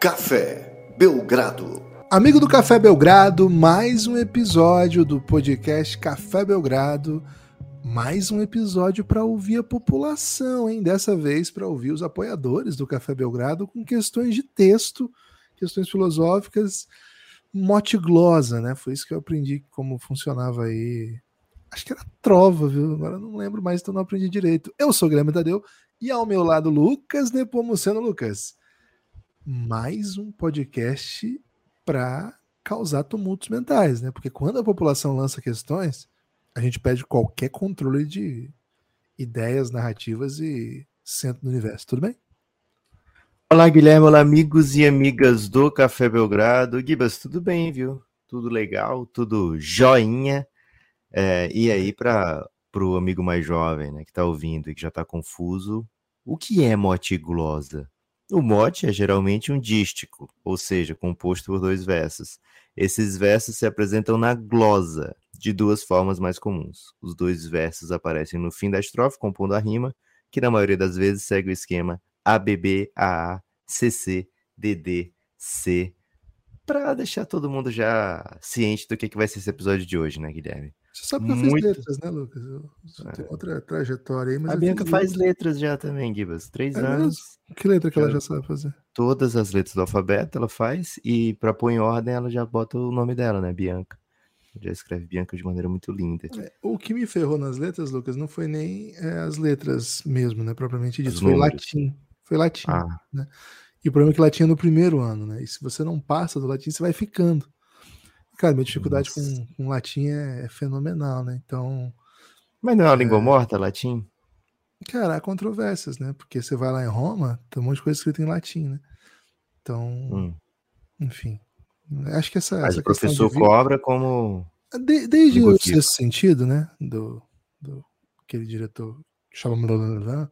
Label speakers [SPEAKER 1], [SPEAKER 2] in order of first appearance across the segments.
[SPEAKER 1] Café Belgrado.
[SPEAKER 2] Amigo do Café Belgrado, mais um episódio do podcast Café Belgrado. Mais um episódio para ouvir a população, hein? Dessa vez para ouvir os apoiadores do Café Belgrado com questões de texto, questões filosóficas, motiglosa, né? Foi isso que eu aprendi como funcionava aí. Acho que era trova, viu? Agora não lembro mais, então não aprendi direito. Eu sou o Guilherme Tadeu e ao meu lado Lucas Nepomuceno Lucas mais um podcast para causar tumultos mentais, né? Porque quando a população lança questões, a gente pede qualquer controle de ideias, narrativas e centro do universo. Tudo bem?
[SPEAKER 3] Olá, Guilherme. Olá, amigos e amigas do Café Belgrado. Gibas, tudo bem, viu? Tudo legal, tudo joinha. É, e aí, para o amigo mais jovem, né, que está ouvindo e que já está confuso, o que é motiglosa? O mote é geralmente um dístico, ou seja, composto por dois versos. Esses versos se apresentam na glosa, de duas formas mais comuns. Os dois versos aparecem no fim da estrofe, compondo a rima, que na maioria das vezes segue o esquema ABB, AA, CC, DD, C, para deixar todo mundo já ciente do que, que vai ser esse episódio de hoje, né, Guilherme?
[SPEAKER 2] Você sabe que eu fiz letras, né, Lucas? Eu, eu tenho é. outra trajetória aí, mas.
[SPEAKER 3] A Bianca faz letras já também, Gibas. Três é anos.
[SPEAKER 2] Mesmo? Que letra que ela já sabe fazer?
[SPEAKER 3] Todas as letras do alfabeto ela faz, e para pôr em ordem, ela já bota o nome dela, né? Bianca. Já escreve Bianca de maneira muito linda.
[SPEAKER 2] É, o que me ferrou nas letras, Lucas, não foi nem é, as letras mesmo, né? Propriamente dito. Foi latim. Foi latim. Ah. Né? E o problema é que latim é no primeiro ano, né? E se você não passa do latim, você vai ficando. Cara, minha dificuldade com, com, latim é, é, fenomenal, né? Então.
[SPEAKER 3] Mas não é uma é... língua morta, latim?
[SPEAKER 2] Cara, há controvérsias, né? Porque você vai lá em Roma, tem um monte de coisa escrita em latim, né? Então, hum. enfim. Acho que essa.
[SPEAKER 3] Mas
[SPEAKER 2] essa
[SPEAKER 3] o professor vida... cobra como.
[SPEAKER 2] De, desde o sexto sentido, né? Do, do aquele diretor chama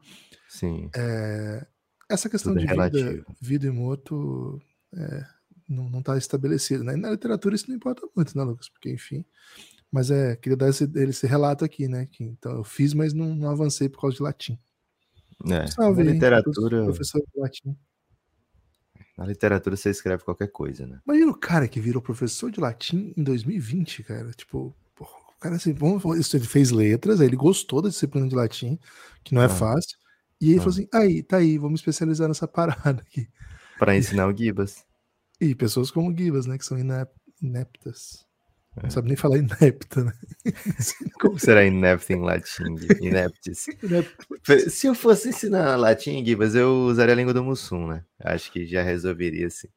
[SPEAKER 3] Sim.
[SPEAKER 2] É, essa questão Tudo de é vida, vida e morto é, não está estabelecido. Né? na literatura isso não importa muito, né, Lucas? Porque, enfim. Mas é, queria dar esse, esse relato aqui, né? Que, então eu fiz, mas não, não avancei por causa de latim.
[SPEAKER 3] É, Salve, na literatura.
[SPEAKER 2] Professor de latim.
[SPEAKER 3] Na literatura você escreve qualquer coisa, né?
[SPEAKER 2] Imagina o cara que virou professor de latim em 2020, cara. Tipo, porra, o cara assim, vamos, ele fez letras, aí ele gostou da disciplina de latim, que não é ah. fácil. E aí ah. falou assim: aí, tá aí, vamos especializar nessa parada aqui.
[SPEAKER 3] Para ensinar o Gibas.
[SPEAKER 2] E pessoas como Gibas, né? Que são ineptas. É. Não sabe nem falar inepta, né?
[SPEAKER 3] Como será inepta em latim? Ineptis. Se eu fosse ensinar latim, Gibas, eu usaria a língua do Mussum, né? Acho que já resolveria, assim.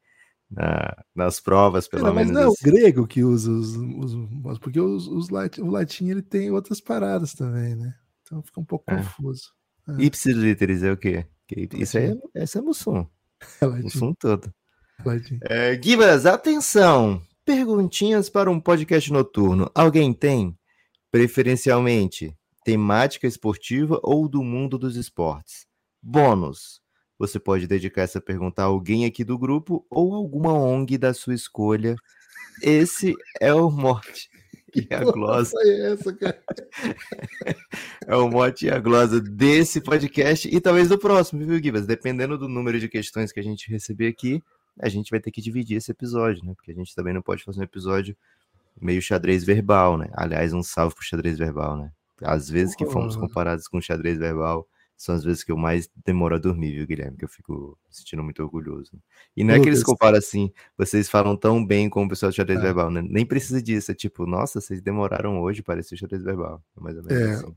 [SPEAKER 3] Na, nas provas, pelo menos.
[SPEAKER 2] Mas não é assim. o grego que usa os. os porque os, os latim, o latim ele tem outras paradas também, né? Então fica um pouco é. confuso.
[SPEAKER 3] É. Ipsis literis é o quê? Isso aí é, essa é Mussum. É Mussum todo. É, Gibas, atenção! Perguntinhas para um podcast noturno. Alguém tem? Preferencialmente, temática esportiva ou do mundo dos esportes. Bônus. Você pode dedicar essa pergunta a alguém aqui do grupo ou alguma ONG da sua escolha. Esse é o mote e a glosa. É, essa, é o mote e a glosa desse podcast e talvez do próximo, viu, Gibas? Dependendo do número de questões que a gente receber aqui, a gente vai ter que dividir esse episódio, né? Porque a gente também não pode fazer um episódio meio xadrez verbal, né? Aliás, um salve pro xadrez verbal, né? Às vezes que fomos comparados com xadrez verbal, são as vezes que eu mais demoro a dormir, viu, Guilherme? Que eu fico me sentindo muito orgulhoso. E não é que eles comparam assim, vocês falam tão bem com o pessoal do xadrez é. verbal, né? Nem precisa disso, é tipo, nossa, vocês demoraram hoje para esse xadrez verbal. É mais ou menos é. assim.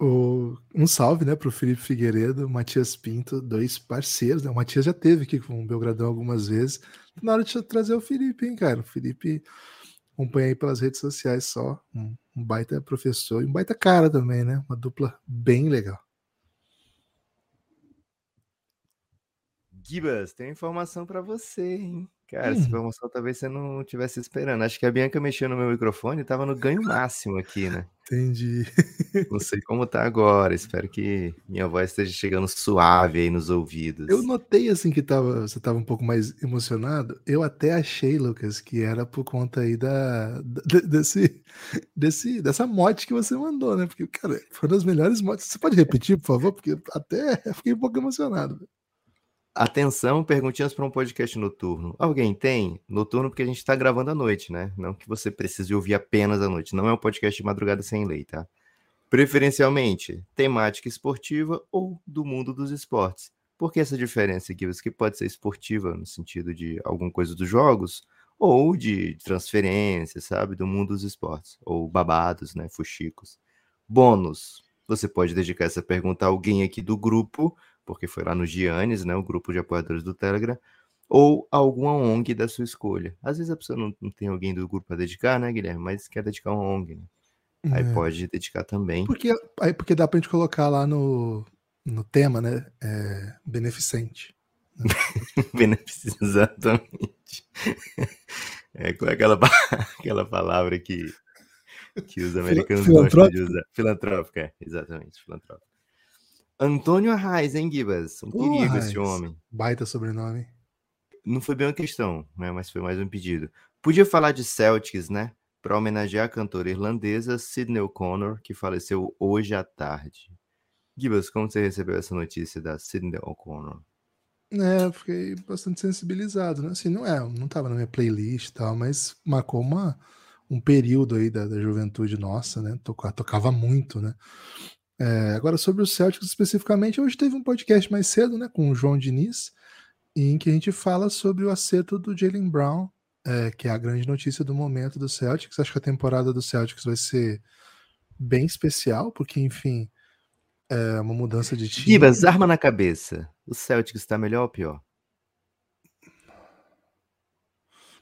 [SPEAKER 2] O, um salve, né, para o Felipe Figueiredo, Matias Pinto, dois parceiros. Né? O Matias já teve aqui com o Belgradão algumas vezes. Na hora de trazer o Felipe, hein, cara? O Felipe acompanha aí pelas redes sociais só. Um, um baita professor e um baita cara também, né? Uma dupla bem legal.
[SPEAKER 3] Gibas, tem informação para você, hein? Cara, essa hum. informação talvez você não estivesse esperando. Acho que a Bianca mexeu no meu microfone e tava no ganho máximo aqui, né?
[SPEAKER 2] Entendi.
[SPEAKER 3] Não sei como tá agora. Espero que minha voz esteja chegando suave aí nos ouvidos.
[SPEAKER 2] Eu notei assim que tava, você tava um pouco mais emocionado. Eu até achei, Lucas, que era por conta aí da, desse, desse dessa mote que você mandou, né? Porque, cara, foi uma das melhores motes. Você pode repetir, por favor? Porque até fiquei um pouco emocionado.
[SPEAKER 3] Atenção, perguntinhas para um podcast noturno. Alguém tem? Noturno porque a gente está gravando à noite, né? Não que você precise ouvir apenas à noite. Não é um podcast de madrugada sem lei, tá? Preferencialmente, temática esportiva ou do mundo dos esportes. Por que essa diferença, Gibbs? Que pode ser esportiva no sentido de alguma coisa dos jogos ou de transferência, sabe? Do mundo dos esportes. Ou babados, né? Fuxicos. Bônus. Você pode dedicar essa pergunta a alguém aqui do grupo porque foi lá no Giannis, né, o grupo de apoiadores do Telegram, ou alguma ONG da sua escolha. Às vezes a pessoa não, não tem alguém do grupo para dedicar, né, Guilherme? Mas quer dedicar uma ONG, né? Aí é. pode dedicar também.
[SPEAKER 2] Porque, aí porque dá pra gente colocar lá no, no tema, né? É, beneficente.
[SPEAKER 3] Né? beneficente, exatamente. É, qual é aquela, aquela palavra que, que os americanos gostam de usar? Filantrópica, é, exatamente, filantrópica. Antônio Arraes, hein, Gibas? Um perigo esse homem.
[SPEAKER 2] Baita sobrenome.
[SPEAKER 3] Não foi bem uma questão, né? Mas foi mais um pedido. Podia falar de Celtics, né? Para homenagear a cantora irlandesa Sidney O'Connor, que faleceu hoje à tarde. Gibas, como você recebeu essa notícia da Sidney O'Connor?
[SPEAKER 2] É, fiquei bastante sensibilizado, né? Assim, não é, não tava na minha playlist e tal, mas marcou uma, um período aí da, da juventude nossa, né? Tocava, tocava muito, né? É, agora, sobre o Celtics especificamente, hoje teve um podcast mais cedo, né, com o João Diniz, em que a gente fala sobre o acerto do Jalen Brown, é, que é a grande notícia do momento do Celtics. Acho que a temporada do Celtics vai ser bem especial, porque, enfim, é uma mudança de time.
[SPEAKER 3] Gibas, arma na cabeça. O Celtics está melhor ou pior?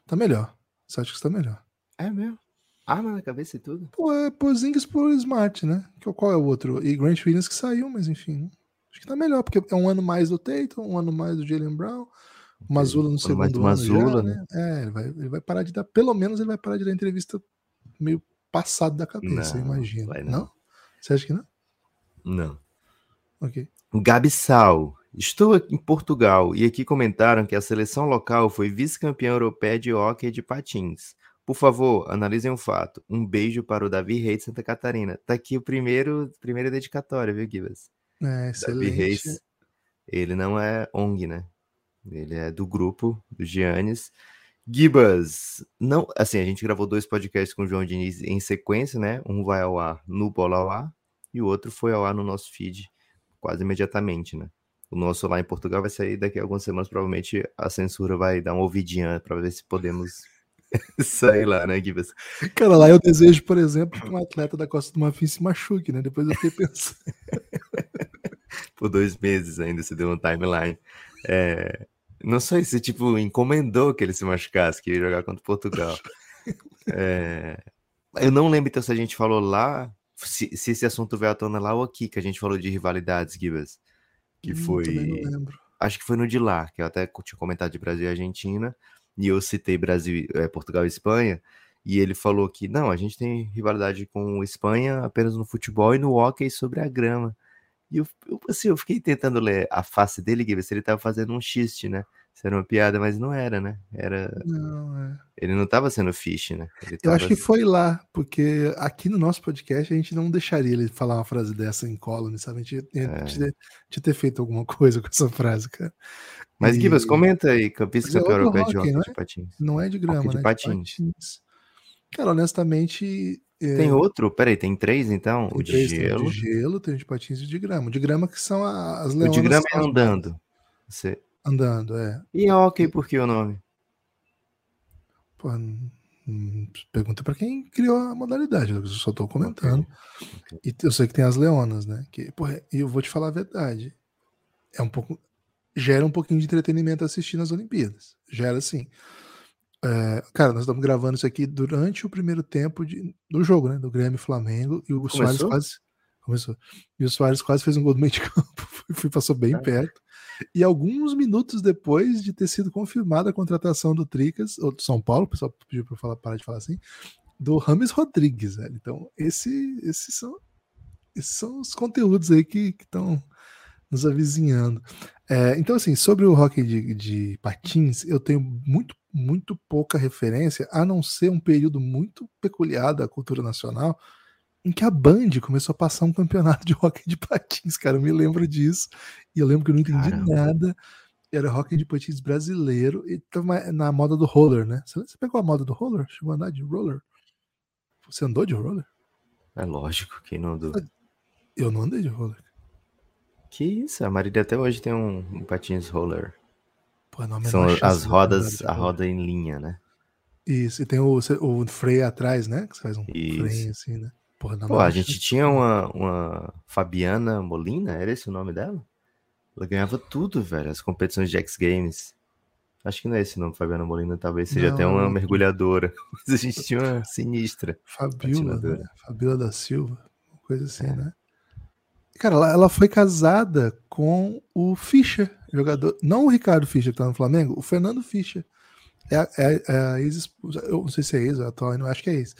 [SPEAKER 2] Tá melhor. O Celtics tá melhor.
[SPEAKER 3] É mesmo? Arma na cabeça e tudo?
[SPEAKER 2] Pô, é Porzingis por Smart, né? Qual é o outro? E Grant Williams que saiu, mas enfim. Acho que tá melhor, porque é um ano mais do Tatum, um ano mais do Jalen Brown, o Mazula no segundo ano Mazula, já, né? né? É, ele vai, ele vai parar de dar, pelo menos ele vai parar de dar entrevista meio passado da cabeça, imagina. Não. não? Você acha que não?
[SPEAKER 3] Não.
[SPEAKER 2] Ok.
[SPEAKER 3] Gabi Sal. Estou em Portugal e aqui comentaram que a seleção local foi vice-campeã europeia de hóquei de patins. Por favor, analisem um fato. Um beijo para o Davi Reis de Santa Catarina. Tá aqui o primeiro, primeira dedicatória, viu, Gibas?
[SPEAKER 2] É, excelente. Davi Reis,
[SPEAKER 3] ele não é ONG, né? Ele é do grupo, do Giannis. Gibas, não, assim, a gente gravou dois podcasts com o João Diniz em sequência, né? Um vai ao ar no Bola ao Ar e o outro foi ao ar no nosso feed quase imediatamente, né? O nosso lá em Portugal vai sair daqui a algumas semanas, provavelmente a censura vai dar uma ouvidinha para ver se podemos Sei lá, né, Gibas?
[SPEAKER 2] Cara, lá eu desejo, por exemplo, que um atleta da Costa do Marfim se machuque, né? Depois eu fiquei pensando.
[SPEAKER 3] por dois meses ainda se deu um timeline. É, não sei se, tipo, encomendou que ele se machucasse, que ia jogar contra Portugal. É, eu não lembro então se a gente falou lá, se, se, esse assunto veio à tona lá ou aqui, que a gente falou de rivalidades, Gibas. Que hum, foi. Acho que foi no de lá, que eu até tinha comentado de Brasil e Argentina e eu citei Brasil, é, Portugal e Espanha, e ele falou que não, a gente tem rivalidade com Espanha apenas no futebol e no hockey sobre a grama. E eu, eu, assim, eu fiquei tentando ler a face dele, ver se ele estava fazendo um xiste, né? Se era uma piada, mas não era, né? Era.
[SPEAKER 2] Não, é.
[SPEAKER 3] Ele não estava sendo fish, né?
[SPEAKER 2] Eu acho que foi lá, porque aqui no nosso podcast a gente não deixaria ele falar uma frase dessa em column, sabe? A gente tinha, é. ter feito alguma coisa com essa frase, cara.
[SPEAKER 3] Mas, e... Gibas, comenta aí, campista campeão é europeu de
[SPEAKER 2] hockey
[SPEAKER 3] de patins.
[SPEAKER 2] Não é de grama, hockey
[SPEAKER 3] de
[SPEAKER 2] né?
[SPEAKER 3] patins.
[SPEAKER 2] De patins. Cara, honestamente.
[SPEAKER 3] É... Tem outro? Peraí, tem três então? Tem o de três, gelo.
[SPEAKER 2] Tem o de gelo, tem o de patins e o de grama. O de grama que são as leonas.
[SPEAKER 3] O de grama é andando. Você...
[SPEAKER 2] Andando, é.
[SPEAKER 3] E hockey, por que o nome?
[SPEAKER 2] Pô, pergunta para quem criou a modalidade, eu só tô comentando. Okay. Okay. E eu sei que tem as leonas, né? Que, porra, e eu vou te falar a verdade. É um pouco. Gera um pouquinho de entretenimento assistir nas Olimpíadas. Gera sim. É, cara, nós estamos gravando isso aqui durante o primeiro tempo de, do jogo, né? Do Grêmio Flamengo. E o Começou? Soares quase. Começou. E o Soares quase fez um gol do meio de campo. passou bem perto. E alguns minutos depois de ter sido confirmada a contratação do Tricas, ou do São Paulo, o pessoal pediu para falar, parar de falar assim, do Rames Rodrigues. Velho. Então, esse, esses, são, esses são os conteúdos aí que estão nos avizinhando. É, então, assim, sobre o hockey de, de, patins, eu tenho muito, muito pouca referência, a não ser um período muito peculiar da cultura nacional, em que a Band começou a passar um campeonato de hockey de patins, cara. Eu me lembro disso. E eu lembro que eu não entendi Caramba. nada. Era hockey de patins brasileiro e tava na moda do roller, né? Você pegou a moda do roller? Chegou a andar de roller? Você andou de roller?
[SPEAKER 3] É lógico, quem não andou?
[SPEAKER 2] Eu não andei de roller.
[SPEAKER 3] Que isso, a Marília até hoje tem um, um patins roller.
[SPEAKER 2] Pô, não,
[SPEAKER 3] São as rodas, a roda em linha, né?
[SPEAKER 2] Isso, e tem o, o freio atrás, né? Que você faz um isso. freio assim, né?
[SPEAKER 3] Porra, Pô, a gente tinha uma, uma Fabiana Molina, era esse o nome dela? Ela ganhava tudo, velho, as competições de X Games. Acho que não é esse nome, Fabiana Molina, talvez seja não, até uma mergulhadora. Mas a gente tinha uma sinistra.
[SPEAKER 2] Fabiola, né? Fabiola da Silva, coisa assim, é. né? Cara, ela, ela, foi casada com o Fischer, jogador. Não o Ricardo Fischer que tá no Flamengo, o Fernando Fischer. É, é, é a ex-esposa. Eu não sei se é ex, ou atual, não acho que é ex.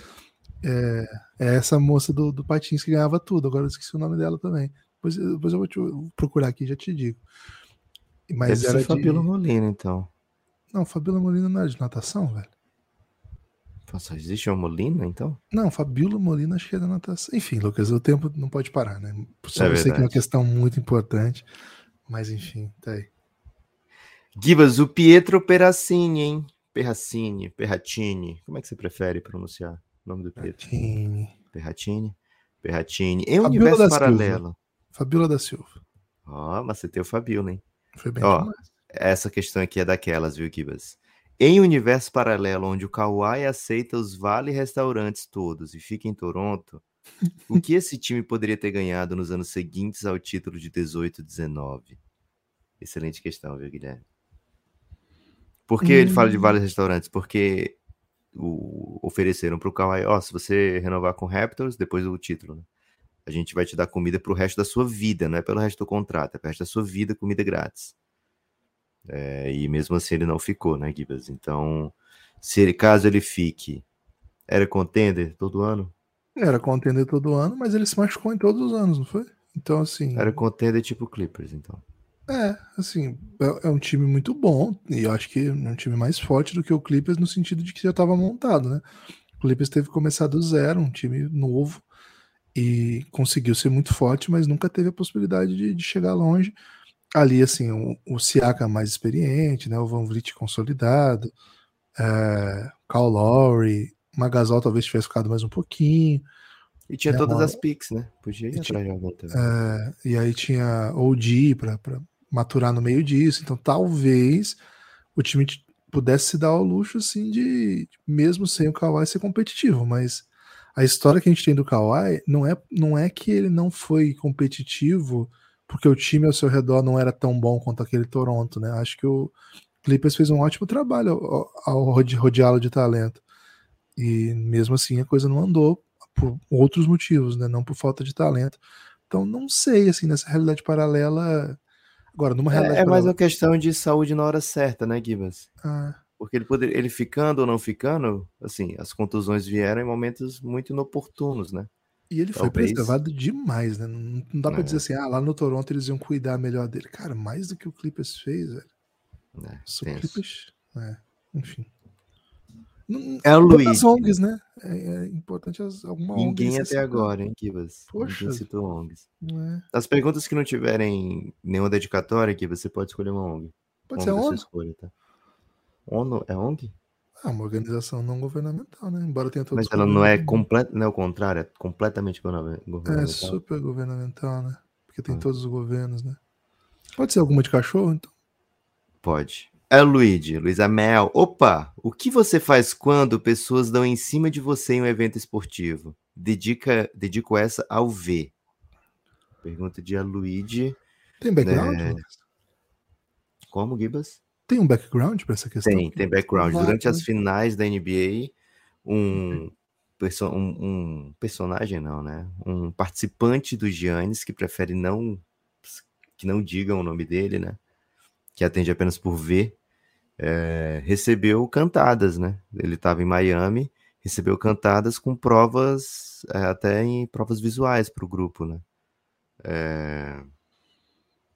[SPEAKER 2] É, é essa moça do, do Patins que ganhava tudo. Agora eu esqueci o nome dela também. Depois, depois eu vou te, procurar aqui e já te digo.
[SPEAKER 3] Mas Deve era ser Fabiola de... Molina, então.
[SPEAKER 2] Não, Fabiola Molina não era de natação, velho.
[SPEAKER 3] Só existe uma Molina, então?
[SPEAKER 2] Não, Fabiola Molina acho que é da natação. Enfim, Lucas, o tempo não pode parar, né? Só é eu sei que é uma questão muito importante. Mas enfim, tá aí.
[SPEAKER 3] Gibas, o Pietro Peracini, hein? Perracini, Perratini. Como é que você prefere pronunciar o nome do Pietro? Perratini. Perratini. Perratini. Em um universo paralelo. Silva.
[SPEAKER 2] Fabiola da Silva.
[SPEAKER 3] Ó, oh, mas você tem o Fabiola, hein? Foi bem Ó, essa questão aqui é daquelas, viu, Gibas? Em um universo paralelo onde o Kawhi aceita os vale restaurantes todos e fica em Toronto, o que esse time poderia ter ganhado nos anos seguintes ao título de 18-19? Excelente questão, viu, Guilherme? Por que hum. ele fala de vários hum. restaurantes? Porque o, ofereceram para o Kawhi, ó, oh, se você renovar com Raptors, depois do título, né? a gente vai te dar comida pro resto da sua vida, não é pelo resto do contrato, é pelo resto da sua vida, comida grátis. É, e mesmo assim ele não ficou, né, Gibas? Então, se ele, caso ele fique, era contender todo ano?
[SPEAKER 2] Era contender todo ano, mas ele se machucou em todos os anos, não foi? Então, assim.
[SPEAKER 3] Era contender tipo Clippers, então.
[SPEAKER 2] É, assim, é, é um time muito bom, e eu acho que é um time mais forte do que o Clippers no sentido de que já estava montado, né? O Clippers teve que começar do zero, um time novo, e conseguiu ser muito forte, mas nunca teve a possibilidade de, de chegar longe. Ali, assim, o, o Siaka mais experiente, né, o Van Vliet consolidado, é, Kyle Lowry, Magasol talvez tivesse ficado mais um pouquinho.
[SPEAKER 3] E tinha né, todas uma... as picks, né? Podia ir atrás de algum
[SPEAKER 2] também. É, e aí tinha OG para maturar no meio disso. Então talvez o time pudesse se dar ao luxo, assim, de mesmo sem o Kawhi ser competitivo, mas a história que a gente tem do Kawhi não é, não é que ele não foi competitivo porque o time ao seu redor não era tão bom quanto aquele Toronto, né? Acho que o Clippers fez um ótimo trabalho ao, ao rodeá-lo de talento. E mesmo assim a coisa não andou por outros motivos, né? Não por falta de talento. Então não sei, assim, nessa realidade paralela. Agora, numa realidade.
[SPEAKER 3] É, é mais uma questão de saúde na hora certa, né, Gibas? Ah. Porque ele, poder, ele ficando ou não ficando, assim, as contusões vieram em momentos muito inoportunos, né?
[SPEAKER 2] E ele Talvez... foi preservado demais, né? Não, não dá é. pra dizer assim, ah, lá no Toronto eles iam cuidar melhor dele. Cara, mais do que o Clippers fez, velho. É, o Clippers, é, enfim.
[SPEAKER 3] É o Luiz.
[SPEAKER 2] ONGs, né? É, é importante as, alguma
[SPEAKER 3] Ninguém até agora, hein, Kivas? Poxa. Ninguém citou ONGs. É. As perguntas que não tiverem nenhuma dedicatória, aqui você pode escolher uma ONG.
[SPEAKER 2] Pode ONG ser ONG? Escolha,
[SPEAKER 3] tá? ONU é ONG?
[SPEAKER 2] É uma organização não governamental, né? Embora tenha todos
[SPEAKER 3] Mas ela não é completa, não é o contrário, é completamente governamental.
[SPEAKER 2] É super governamental, né? Porque tem ah. todos os governos, né? Pode ser alguma de cachorro, então?
[SPEAKER 3] Pode. É Luigi, Luísa Mel. Opa, o que você faz quando pessoas dão em cima de você em um evento esportivo? Dedica, dedico essa ao V. Pergunta de Luigi.
[SPEAKER 2] Tem background? Né?
[SPEAKER 3] Como, Gibas?
[SPEAKER 2] Tem um background para essa questão?
[SPEAKER 3] Tem, tem background. Durante as finais da NBA, um, perso um, um, personagem, não, né? Um participante do Giannis que prefere não que não digam o nome dele, né? Que atende apenas por V, é, recebeu cantadas, né? Ele estava em Miami, recebeu cantadas com provas, é, até em provas visuais para o grupo, né? É,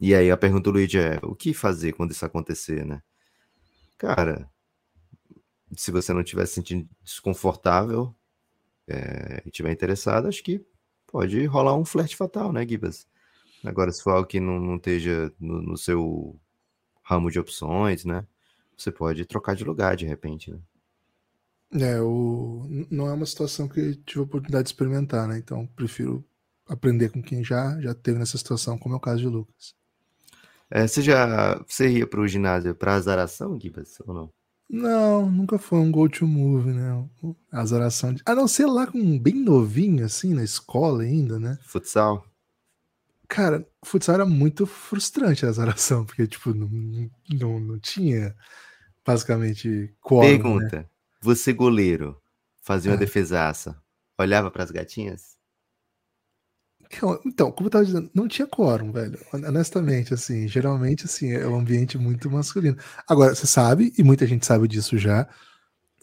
[SPEAKER 3] e aí a pergunta do Luigi é: o que fazer quando isso acontecer, né? Cara, se você não estiver se sentindo desconfortável é, e estiver interessado, acho que pode rolar um flerte fatal, né, Gibas? Agora, se for algo que não, não esteja no, no seu ramo de opções, né? Você pode trocar de lugar de repente, né?
[SPEAKER 2] É, o... não é uma situação que tive a oportunidade de experimentar, né? Então prefiro aprender com quem já já teve nessa situação, como é o caso de Lucas.
[SPEAKER 3] É, você já você ia para o ginásio para azaração, Gibas, ou não?
[SPEAKER 2] Não, nunca foi um go-to-move, né? Azaração. De... A não ser lá com bem novinho, assim, na escola ainda, né?
[SPEAKER 3] Futsal?
[SPEAKER 2] Cara, futsal era muito frustrante a azaração, porque, tipo, não, não, não tinha basicamente
[SPEAKER 3] quórum, né? Pergunta, né? você goleiro, fazia uma é. defesaça, olhava para as gatinhas?
[SPEAKER 2] Então, como eu tava dizendo, não tinha quórum, velho. Honestamente, assim, geralmente, assim, é um ambiente muito masculino. Agora, você sabe, e muita gente sabe disso já,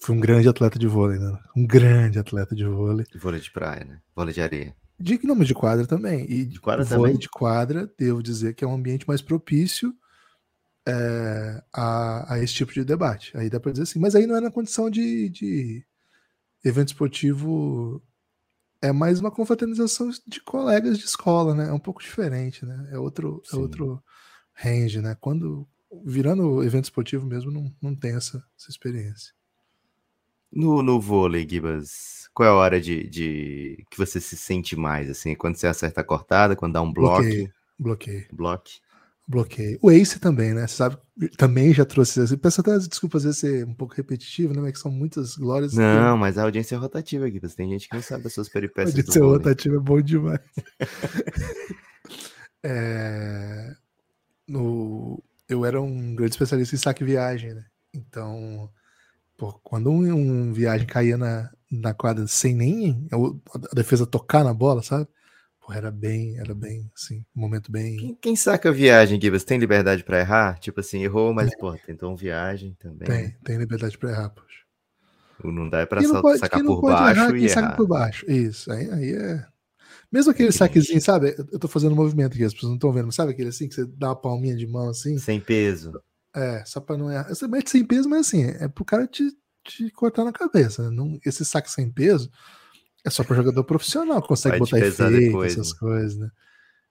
[SPEAKER 2] foi um grande atleta de vôlei, né? Um grande atleta de vôlei.
[SPEAKER 3] Vôlei de praia, né? Vôlei de areia.
[SPEAKER 2] De nome de quadra também. E de quadra vôlei também? de quadra, devo dizer que é um ambiente mais propício é, a, a, esse tipo de debate. Aí dá para dizer assim, mas aí não é na condição de, de evento esportivo é mais uma confraternização de colegas de escola, né? É um pouco diferente, né? É outro, é outro range, né? Quando virando evento esportivo mesmo, não, não tem essa, essa experiência.
[SPEAKER 3] No, no vôlei, Gibas, qual é a hora de, de que você se sente mais? Assim, quando você acerta a cortada, quando dá um bloco?
[SPEAKER 2] Bloqueio. Bloqueio.
[SPEAKER 3] Bloque
[SPEAKER 2] bloqueio. O Ace também, né? Você sabe, também já trouxe. Assim, peço até desculpas às vezes ser um pouco repetitivo, né? Mas que são muitas glórias.
[SPEAKER 3] Não, que... mas a audiência é rotativa aqui. Você tem gente que não sabe das suas peripécias.
[SPEAKER 2] A audiência rotativa é bom demais. é... no... Eu era um grande especialista em saque viagem, né? Então, pô, quando um, um, viagem caía na, na quadra sem nem a defesa tocar na bola, sabe? Era bem, era bem, assim, um momento bem.
[SPEAKER 3] Quem, quem saca viagem, Gibas, tem liberdade para errar? Tipo assim, errou, mas, tem. pô, tentou viagem também.
[SPEAKER 2] Tem, tem liberdade para errar, poxa.
[SPEAKER 3] Não dá para sacar por baixo errar, e errar. saca
[SPEAKER 2] por baixo. Isso, aí, aí é. Mesmo aquele saquezinho, sabe? Eu tô fazendo um movimento aqui, as pessoas não estão vendo, mas sabe aquele assim que você dá uma palminha de mão assim?
[SPEAKER 3] Sem peso.
[SPEAKER 2] É, só para não errar. Você mete sem peso, mas assim, é pro cara te, te cortar na cabeça. Né? Não, esse saque sem peso é só para jogador profissional que consegue botar efeito, depois, essas né? coisas, né?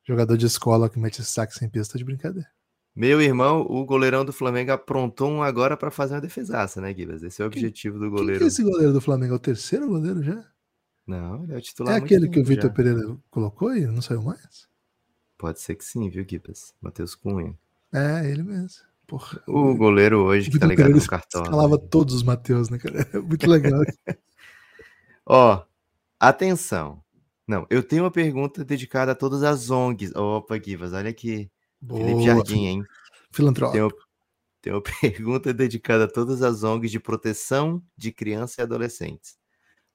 [SPEAKER 2] Jogador de escola que mete saque sem peso tá de brincadeira.
[SPEAKER 3] Meu irmão, o goleirão do Flamengo aprontou um agora para fazer uma defesaça, né, Gibas? Esse é o objetivo do goleiro. Quem
[SPEAKER 2] é esse goleiro do Flamengo? É o terceiro goleiro já?
[SPEAKER 3] Não, ele é o titular.
[SPEAKER 2] É aquele que o Vitor Pereira colocou e não saiu mais?
[SPEAKER 3] Pode ser que sim, viu, Gibas? Matheus Cunha.
[SPEAKER 2] É, ele mesmo. Porra,
[SPEAKER 3] o goleiro hoje que tá ligado Pereira no cartão.
[SPEAKER 2] Falava todos os Matheus, né, cara? É muito legal.
[SPEAKER 3] Ó, Atenção. Não, eu tenho uma pergunta dedicada a todas as ONGs. Opa, Givas, olha aqui. Boa, Felipe Jardim, hein?
[SPEAKER 2] Filantrópico.
[SPEAKER 3] Tem uma pergunta dedicada a todas as ONGs de proteção de crianças e adolescentes.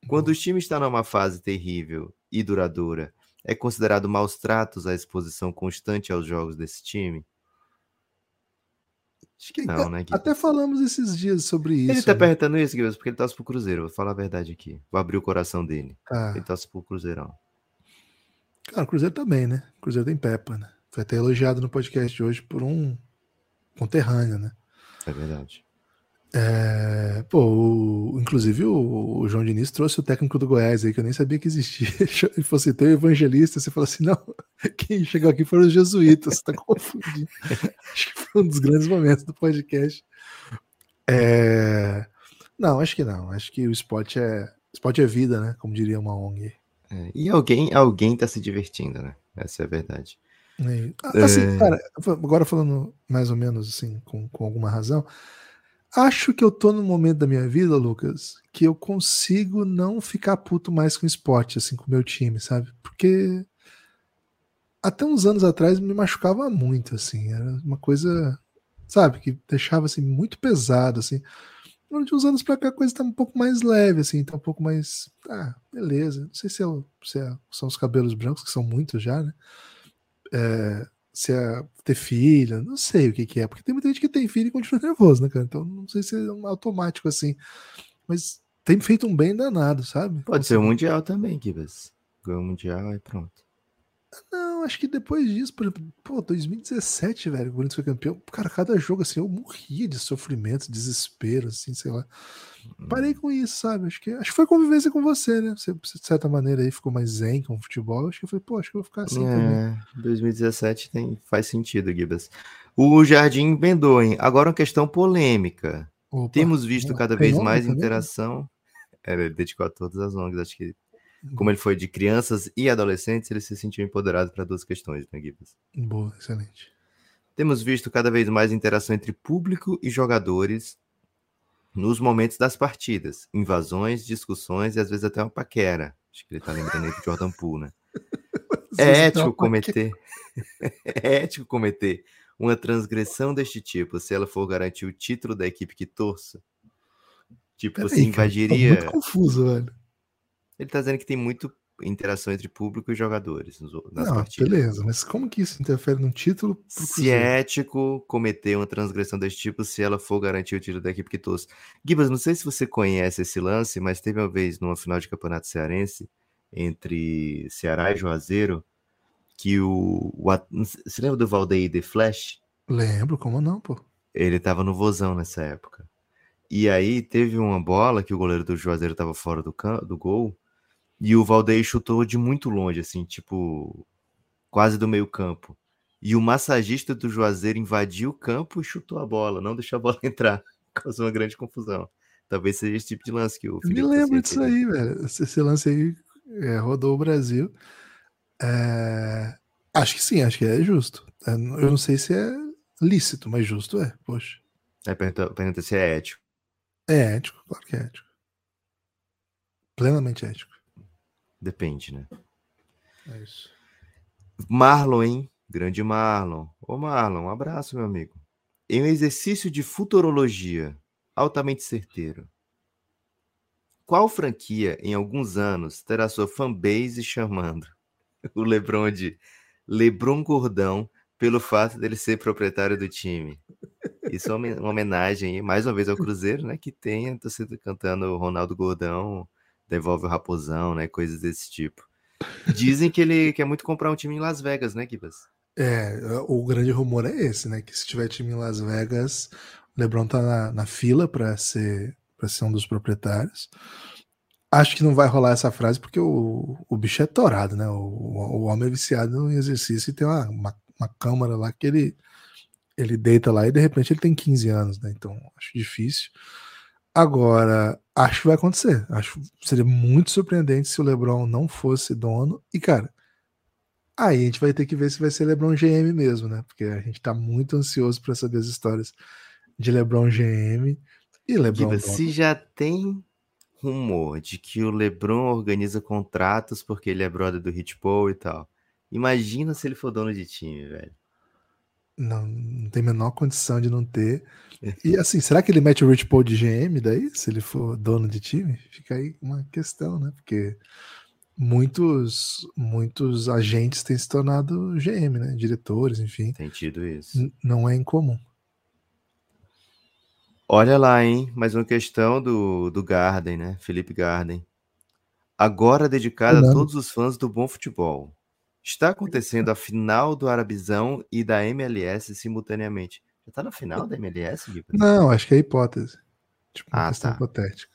[SPEAKER 3] Quando Boa. o time está numa fase terrível e duradoura, é considerado maus tratos a exposição constante aos jogos desse time?
[SPEAKER 2] Acho que não, né? Até falamos esses dias sobre isso.
[SPEAKER 3] Ele tá né? perguntando isso, Guilherme, porque ele torce pro Cruzeiro. Vou falar a verdade aqui. Vou abrir o coração dele. Ah. Ele torce pro Cruzeirão.
[SPEAKER 2] Cara, o Cruzeiro também, né? O Cruzeiro tem Peppa, né? Foi até elogiado no podcast hoje por um conterrâneo, né?
[SPEAKER 3] É verdade.
[SPEAKER 2] É, pô, o, inclusive o, o, João Diniz trouxe o técnico do Goiás aí, que eu nem sabia que existia. Ele fosse ter o evangelista, você falou assim: não, quem chegou aqui foram os jesuítas, você tá confundindo. acho que foi um dos grandes momentos do podcast. É, não, acho que não. Acho que o esporte é, esporte é vida, né? Como diria uma ONG.
[SPEAKER 3] É, e alguém, alguém tá se divertindo, né? Essa é a verdade.
[SPEAKER 2] Assim, é... cara, agora falando mais ou menos assim, com, com alguma razão. Acho que eu tô num momento da minha vida, Lucas, que eu consigo não ficar puto mais com esporte, assim, com o meu time, sabe? Porque até uns anos atrás me machucava muito, assim. Era uma coisa, sabe, que deixava, assim, muito pesado, assim. De uns anos pra cá a coisa tá um pouco mais leve, assim, tá um pouco mais. Ah, beleza. Não sei se, é, se é, são os cabelos brancos, que são muitos já, né? É, se é ter filha, não sei o que, que é, porque tem muita gente que tem filho e continua nervoso, né, cara? Então não sei se é um automático assim, mas tem feito um bem danado, sabe?
[SPEAKER 3] Pode ser o Mundial também, Kibas. Ganhou o Mundial e pronto.
[SPEAKER 2] Não, acho que depois disso, por exemplo, pô, 2017, velho, o Corinthians foi campeão. Cara, cada jogo assim, eu morria de sofrimento, desespero, assim, sei lá. Parei com isso, sabe? Acho que, acho que foi convivência com você, né? Você, de certa maneira, aí ficou mais zen com o futebol. Acho que eu falei, pô, acho que eu vou ficar assim é, também.
[SPEAKER 3] 2017 tem, faz sentido, Gibas. O Jardim vendou, hein? Agora uma questão polêmica. Opa, Temos visto cada vez mais interação. Era, ele dedicou a todas as ONGs, acho que como ele foi de crianças e adolescentes, ele se sentiu empoderado para duas questões, né, Gibbs?
[SPEAKER 2] Boa, excelente.
[SPEAKER 3] Temos visto cada vez mais interação entre público e jogadores nos momentos das partidas, invasões, discussões e às vezes até uma paquera. Acho que ele está lembrando aí do Jordan Poole, né? É ético cometer é ético cometer uma transgressão deste tipo se ela for garantir o título da equipe que torça? Tipo, Pera você aí, invadiria.
[SPEAKER 2] Cara, muito confuso, velho.
[SPEAKER 3] Ele está dizendo que tem muito interação entre público e jogadores nas Não, partidas.
[SPEAKER 2] Beleza, mas como que isso interfere no título?
[SPEAKER 3] Se é ético cometer uma transgressão desse tipo se ela for garantir o título da equipe que torce. Gibas, não sei se você conhece esse lance, mas teve uma vez numa final de campeonato cearense entre Ceará e Juazeiro que o, o você lembra do Valdeir The Flash?
[SPEAKER 2] Lembro, como não, pô?
[SPEAKER 3] Ele tava no Vozão nessa época. E aí teve uma bola que o goleiro do Juazeiro tava fora do, do gol e o Valdeir chutou de muito longe, assim, tipo, quase do meio campo. E o massagista do Juazeiro invadiu o campo e chutou a bola, não deixou a bola entrar. Causou uma grande confusão. Talvez seja esse tipo de lance que o
[SPEAKER 2] Felipe Me lembro disso aí, velho. Esse lance aí é, rodou o Brasil. É... Acho que sim, acho que é justo. É, eu não sei se é lícito, mas justo é, poxa.
[SPEAKER 3] É, pergunta, pergunta se é ético.
[SPEAKER 2] É ético, claro que é ético. Plenamente ético.
[SPEAKER 3] Depende, né?
[SPEAKER 2] É isso.
[SPEAKER 3] Marlon, hein? Grande Marlon. Ô Marlon, um abraço, meu amigo. Em um exercício de futurologia altamente certeiro, qual franquia em alguns anos terá sua fanbase chamando o Lebron de Lebron Gordão pelo fato dele ser proprietário do time? Isso é uma homenagem, mais uma vez, ao Cruzeiro, né? Que tem a torcida cantando Ronaldo Gordão devolve o raposão, né? Coisas desse tipo. Dizem que ele quer muito comprar um time em Las Vegas, né, Kibas?
[SPEAKER 2] É, o grande rumor é esse, né? Que se tiver time em Las Vegas, o LeBron tá na, na fila para ser para ser um dos proprietários. Acho que não vai rolar essa frase porque o, o bicho é torado, né? O, o homem é viciado em exercício e tem uma, uma, uma câmara lá que ele ele deita lá e de repente ele tem 15 anos, né? Então acho difícil. Agora, acho que vai acontecer. Acho que seria muito surpreendente se o LeBron não fosse dono. E, cara, aí a gente vai ter que ver se vai ser LeBron GM mesmo, né? Porque a gente tá muito ansioso para saber as histórias de LeBron GM e LeBron.
[SPEAKER 3] Diva, se já tem rumor de que o LeBron organiza contratos porque ele é brother do Hit Paul e tal. Imagina se ele for dono de time, velho.
[SPEAKER 2] Não, não tem a menor condição de não ter. E assim, será que ele mete o Rich Paul de GM daí, se ele for dono de time? Fica aí uma questão, né? Porque muitos muitos agentes têm se tornado GM, né? Diretores, enfim.
[SPEAKER 3] Tem tido isso.
[SPEAKER 2] não é incomum.
[SPEAKER 3] Olha lá, hein? Mais uma questão do, do Garden, né? Felipe Garden. Agora dedicada a todos os fãs do bom futebol. Está acontecendo a final do Arabizão e da MLS simultaneamente. Já tá na final da MLS, Gui?
[SPEAKER 2] Não, acho que é hipótese. Tipo, uma ah, questão tá. hipotética.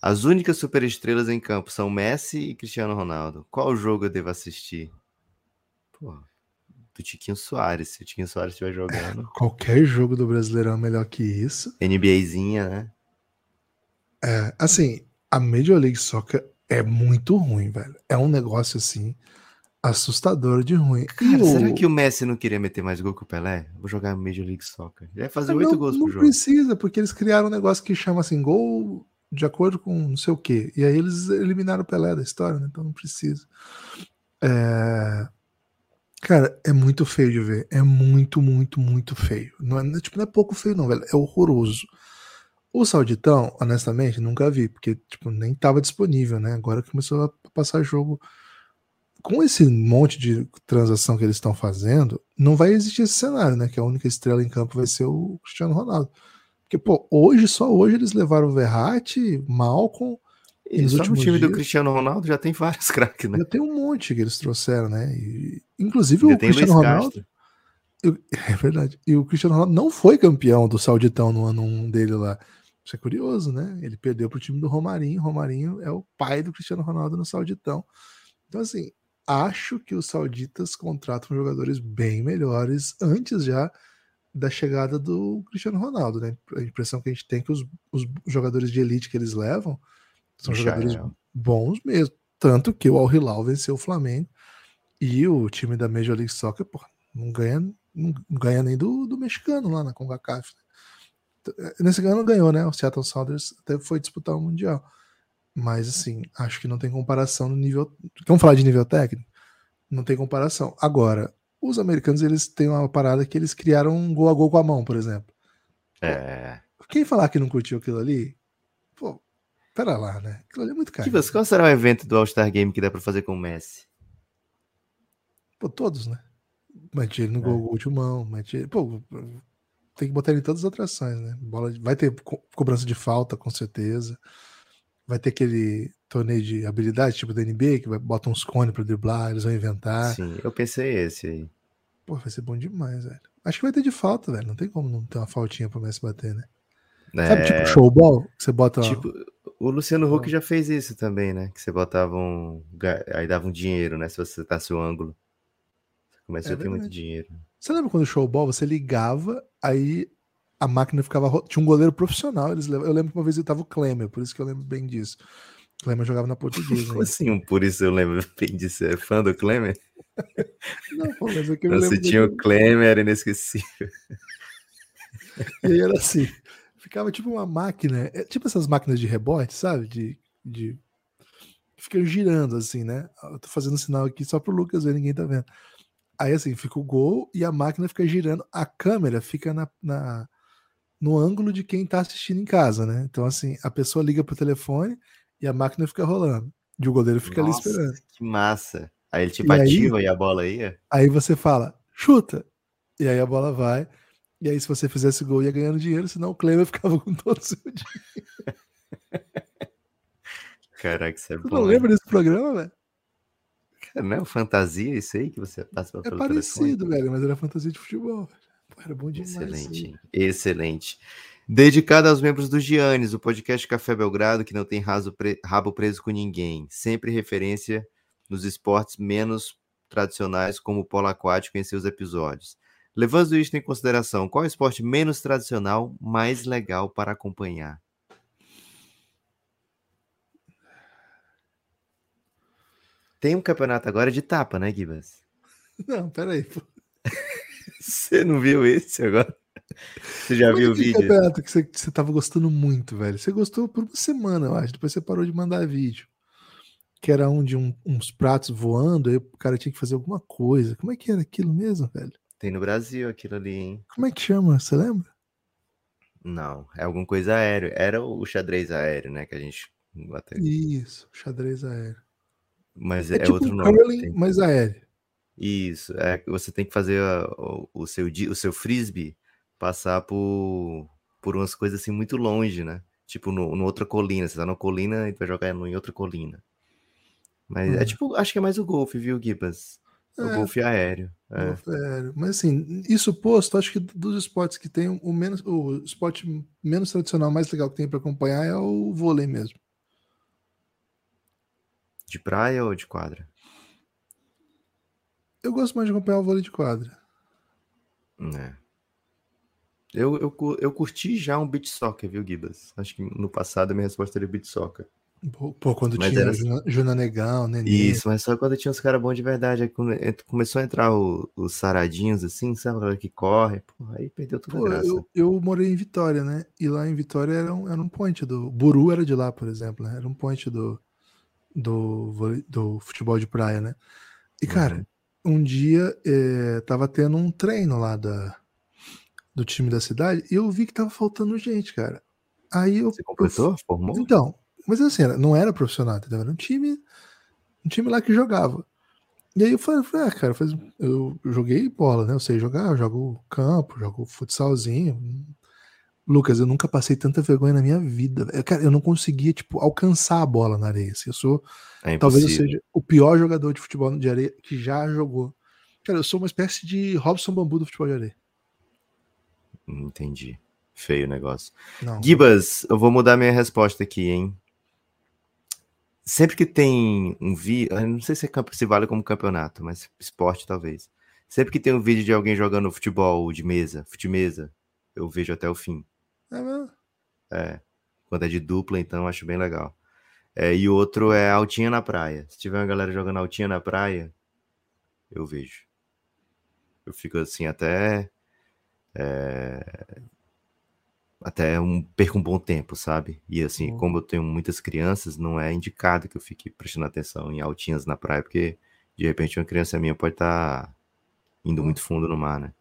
[SPEAKER 3] As únicas superestrelas em campo são Messi e Cristiano Ronaldo. Qual jogo eu devo assistir? Pô, do Tiquinho Soares. Se o Tiquinho Soares estiver jogando.
[SPEAKER 2] Qualquer jogo do Brasileirão é melhor que isso.
[SPEAKER 3] NBAzinha, né?
[SPEAKER 2] É, assim, a Major League Soccer é muito ruim, velho. É um negócio assim assustador de ruim.
[SPEAKER 3] Cara, será que o Messi não queria meter mais gol que o Pelé? Vou jogar Major League Soccer. Ele vai fazer oito gols
[SPEAKER 2] por
[SPEAKER 3] jogo.
[SPEAKER 2] Não precisa, porque eles criaram um negócio que chama assim, gol de acordo com não sei o quê. E aí eles eliminaram o Pelé da história, né? Então não precisa. É... Cara, é muito feio de ver. É muito, muito, muito feio. Não é, tipo, não é pouco feio, não, velho. É horroroso. O Sauditão, honestamente, nunca vi, porque tipo, nem estava disponível, né? Agora começou a passar jogo com esse monte de transação que eles estão fazendo, não vai existir esse cenário, né? Que a única estrela em campo vai ser o Cristiano Ronaldo. Porque, pô, hoje, só hoje eles levaram o Verratti, Malcolm
[SPEAKER 3] E só no time dias, do Cristiano Ronaldo já tem vários craques, né? Já
[SPEAKER 2] tem um monte que eles trouxeram, né? E, inclusive já o Cristiano Ronaldo. Eu, é verdade. E o Cristiano Ronaldo não foi campeão do Sauditão no ano 1 dele lá. Isso é curioso, né? Ele perdeu para o time do Romarinho. Romarinho é o pai do Cristiano Ronaldo no Sauditão. Então, assim, acho que os sauditas contratam jogadores bem melhores antes já da chegada do Cristiano Ronaldo, né? A impressão que a gente tem é que os, os jogadores de elite que eles levam são Já jogadores é. bons mesmo. Tanto que o Al Hilal venceu o Flamengo e o time da Major League Soccer pô, não, ganha, não ganha nem do, do mexicano lá na CONCACAF. Né? Nesse ano ganhou, né? O Seattle Sounders até foi disputar o Mundial. Mas, assim, acho que não tem comparação no nível. Vamos falar de nível técnico? Não tem comparação. Agora, os americanos, eles têm uma parada que eles criaram um gol a gol com a mão, por exemplo.
[SPEAKER 3] É.
[SPEAKER 2] Quem falar que não curtiu aquilo ali, pô, pera lá, né? Aquilo ali é muito caro.
[SPEAKER 3] qual será o evento do All-Star Game que dá pra fazer com o Messi?
[SPEAKER 2] Pô, todos, né? Mete ele no é. gol, gol de mão, mete ele... Pô, tem que botar ele em todas as atrações, né? Bola. Vai ter co cobrança de falta, com certeza. Vai ter aquele torneio de habilidade, tipo da NBA, que vai botar uns cones pra driblar, eles vão inventar.
[SPEAKER 3] Sim, eu pensei esse aí.
[SPEAKER 2] Pô, vai ser bom demais, velho. Acho que vai ter de falta, velho. Não tem como não ter uma faltinha pro Messi bater, né? É... Sabe, tipo showball? Que você bota.
[SPEAKER 3] Tipo, o Luciano Huck já fez isso também, né? Que você botava um. Aí dava um dinheiro, né? Se você tá seu ângulo. Começou é a ter muito dinheiro.
[SPEAKER 2] Você lembra quando o showball você ligava, aí a máquina ficava. Tinha um goleiro profissional. Eles Eu lembro que uma vez ele tava o Klemer, por isso que eu lembro bem disso. O Klemer jogava na portuguesa.
[SPEAKER 3] Como assim, por isso eu lembro bem disso? É fã do Klemer? Não, pô, mas é que eu Você lembro tinha o Klemer, era inesquecível.
[SPEAKER 2] E aí era assim, ficava tipo uma máquina, é tipo essas máquinas de rebote, sabe? De, de ficam girando assim, né? Eu tô fazendo sinal aqui só pro Lucas ver, ninguém tá vendo. Aí assim, fica o gol e a máquina fica girando, a câmera fica na, na no ângulo de quem tá assistindo em casa, né? Então assim, a pessoa liga pro telefone e a máquina fica rolando. E o goleiro fica Nossa, ali esperando.
[SPEAKER 3] Que massa. Aí ele tipo e ativa aí, e a bola ia.
[SPEAKER 2] Aí você fala, chuta. E aí a bola vai. E aí, se você fizesse gol, ia ganhando dinheiro, senão o Cleber ficava com todo o seu dinheiro.
[SPEAKER 3] Caraca, isso é
[SPEAKER 2] você
[SPEAKER 3] bom.
[SPEAKER 2] Você não lembra desse programa, velho?
[SPEAKER 3] Não é fantasia isso aí que você passa
[SPEAKER 2] pelo É parecido, telefone? velho, mas era fantasia de futebol. Era bom demais.
[SPEAKER 3] Excelente, excelente. Dedicado aos membros do Giannis, o podcast Café Belgrado, que não tem pre... rabo preso com ninguém. Sempre referência nos esportes menos tradicionais, como o polo aquático, em seus episódios. Levando isso em consideração, qual é o esporte menos tradicional, mais legal para acompanhar? Tem um campeonato agora de tapa, né, Gibas?
[SPEAKER 2] Não, peraí.
[SPEAKER 3] Você não viu esse agora? Você já Mas viu o vídeo?
[SPEAKER 2] campeonato que você, você tava gostando muito, velho. Você gostou por uma semana, eu acho. Depois você parou de mandar vídeo. Que era um de um, uns pratos voando, aí o cara tinha que fazer alguma coisa. Como é que era aquilo mesmo, velho?
[SPEAKER 3] Tem no Brasil aquilo ali, hein?
[SPEAKER 2] Como é que chama? Você lembra?
[SPEAKER 3] Não, é alguma coisa aéreo. Era o xadrez aéreo, né? Que a gente.
[SPEAKER 2] Isso, xadrez aéreo.
[SPEAKER 3] Mas é, é tipo outro nome. Curling,
[SPEAKER 2] mas aéreo.
[SPEAKER 3] Isso, é você tem que fazer o, o, seu, o seu frisbee passar por, por umas coisas assim muito longe, né? Tipo, no, no outra colina. Você tá na colina e vai jogar em outra colina. Mas hum. é tipo, acho que é mais o golfe, viu, Gibas? É, o golfe aéreo. É.
[SPEAKER 2] Golfe aéreo. Mas assim, isso posto, acho que dos esportes que tem o menos, o esporte menos tradicional, mais legal que tem para acompanhar é o vôlei mesmo.
[SPEAKER 3] De praia ou de quadra?
[SPEAKER 2] Eu gosto mais de acompanhar o vôlei de quadra.
[SPEAKER 3] É. Eu, eu, eu curti já um beat soccer, viu, Gibas? Acho que no passado a minha resposta era beat soccer.
[SPEAKER 2] Pô, quando mas tinha era... Juna, Juna Negão, Nenê.
[SPEAKER 3] Isso, mas só quando tinha uns caras bons de verdade. Aí começou a entrar o, os saradinhos, assim, sabe? Galera que corre. Pô, aí perdeu toda pô, a graça.
[SPEAKER 2] Eu, eu, morei em Vitória, né? E lá em Vitória era um, era um point do. Buru era de lá, por exemplo, né? Era um point do, do, do futebol de praia, né? E, cara, uhum. Um dia é, tava tendo um treino lá da, do time da cidade e eu vi que tava faltando gente, cara. Aí eu.
[SPEAKER 3] Você completou?
[SPEAKER 2] Eu,
[SPEAKER 3] formou?
[SPEAKER 2] Então, mas assim, não era profissional, entendeu? Era um time, um time lá que jogava. E aí eu falei, ah, cara, faz, eu joguei bola, né? Eu sei jogar, eu jogo campo, jogo futsalzinho. Lucas, eu nunca passei tanta vergonha na minha vida. Eu, cara, eu não conseguia, tipo, alcançar a bola na areia. Assim, eu sou. É talvez eu seja o pior jogador de futebol de areia que já jogou. Cara, eu sou uma espécie de Robson Bambu do futebol de areia.
[SPEAKER 3] Entendi. Feio o negócio. Não. Gibas, eu vou mudar minha resposta aqui, hein? Sempre que tem um vídeo, não sei se, é, se vale como campeonato, mas esporte talvez. Sempre que tem um vídeo de alguém jogando futebol de mesa, futimesa, eu vejo até o fim.
[SPEAKER 2] É mesmo?
[SPEAKER 3] É. Quando é de dupla, então acho bem legal. É, e o outro é altinha na praia. Se tiver uma galera jogando altinha na praia, eu vejo. Eu fico assim até. É, até um, perco um bom tempo, sabe? E assim, uhum. como eu tenho muitas crianças, não é indicado que eu fique prestando atenção em altinhas na praia, porque de repente uma criança minha pode estar tá indo uhum. muito fundo no mar, né?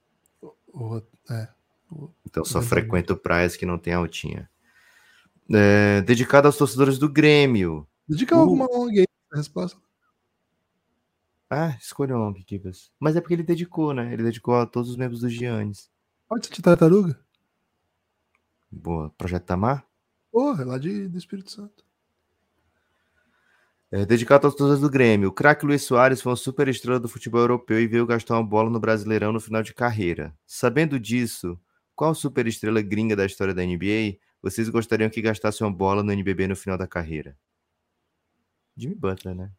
[SPEAKER 2] é,
[SPEAKER 3] então só frequento praias que não tem altinha. É, dedicado aos torcedores do Grêmio.
[SPEAKER 2] Dedica uh. alguma ONG aí, a resposta.
[SPEAKER 3] Ah, escolha ONG, Kibas. Mas é porque ele dedicou, né? Ele dedicou a todos os membros do Giannis.
[SPEAKER 2] Pode ser de tartaruga?
[SPEAKER 3] Boa. Projeto Tamar?
[SPEAKER 2] Porra, é lá de, do Espírito Santo.
[SPEAKER 3] É, dedicado aos torcedores do Grêmio. O craque Luiz Soares foi uma super estrela do futebol europeu e veio gastar uma bola no Brasileirão no final de carreira. Sabendo disso, qual super estrela gringa da história da NBA vocês gostariam que gastasse uma bola no NBB no final da carreira? Jimmy Butler, né?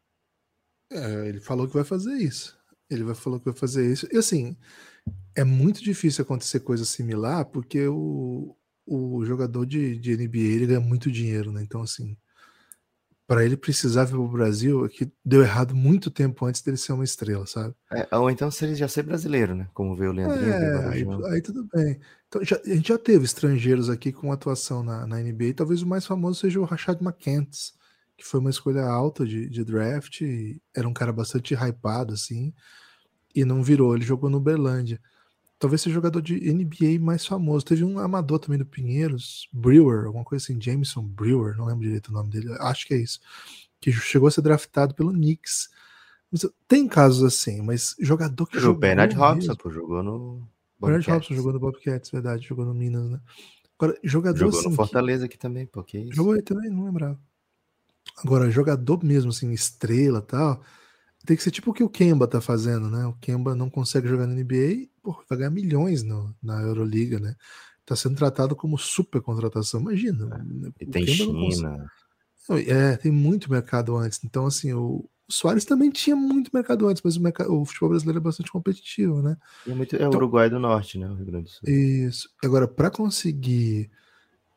[SPEAKER 2] É, ele falou que vai fazer isso. Ele vai falou que vai fazer isso. E assim, é muito difícil acontecer coisa similar porque o, o jogador de, de NBA ele ganha muito dinheiro, né? Então, assim, para ele precisar vir para o Brasil, é que deu errado muito tempo antes dele ser uma estrela, sabe?
[SPEAKER 3] É, ou então se ele já ser brasileiro, né? Como veio o Leandrinho.
[SPEAKER 2] É, aí, aí, tudo bem. Então, já, a gente já teve estrangeiros aqui com atuação na, na NBA, talvez o mais famoso seja o Rashad McCants, que foi uma escolha alta de, de draft, era um cara bastante hypado, assim, e não virou, ele jogou no Berlândia talvez seja jogador de NBA mais famoso. Teve um amador também do Pinheiros, Brewer, alguma coisa assim, Jameson Brewer, não lembro direito o nome dele, acho que é isso, que chegou a ser draftado pelo Knicks. Tem casos assim, mas jogador que.
[SPEAKER 3] O Bernard Robson, pô, jogou no.
[SPEAKER 2] Bernard Robson jogou no Bobcats, verdade, jogou no Minas, né? Agora, jogador
[SPEAKER 3] Jogou
[SPEAKER 2] assim,
[SPEAKER 3] no Fortaleza aqui também, pô, que isso?
[SPEAKER 2] Jogou aí também, não lembrava. Agora, jogador mesmo, assim, estrela tal, tem que ser tipo o que o Kemba tá fazendo, né? O Kemba não consegue jogar na NBA, pô, vai ganhar milhões no, na Euroliga, né? Tá sendo tratado como super contratação. Imagina.
[SPEAKER 3] É, e tem China.
[SPEAKER 2] É, tem muito mercado antes. Então, assim, o, o Soares também tinha muito mercado antes, mas o, mercado, o futebol brasileiro é bastante competitivo, né?
[SPEAKER 3] É, muito, é o então, Uruguai do Norte, né? O Rio Grande do Sul.
[SPEAKER 2] Isso. Agora, para conseguir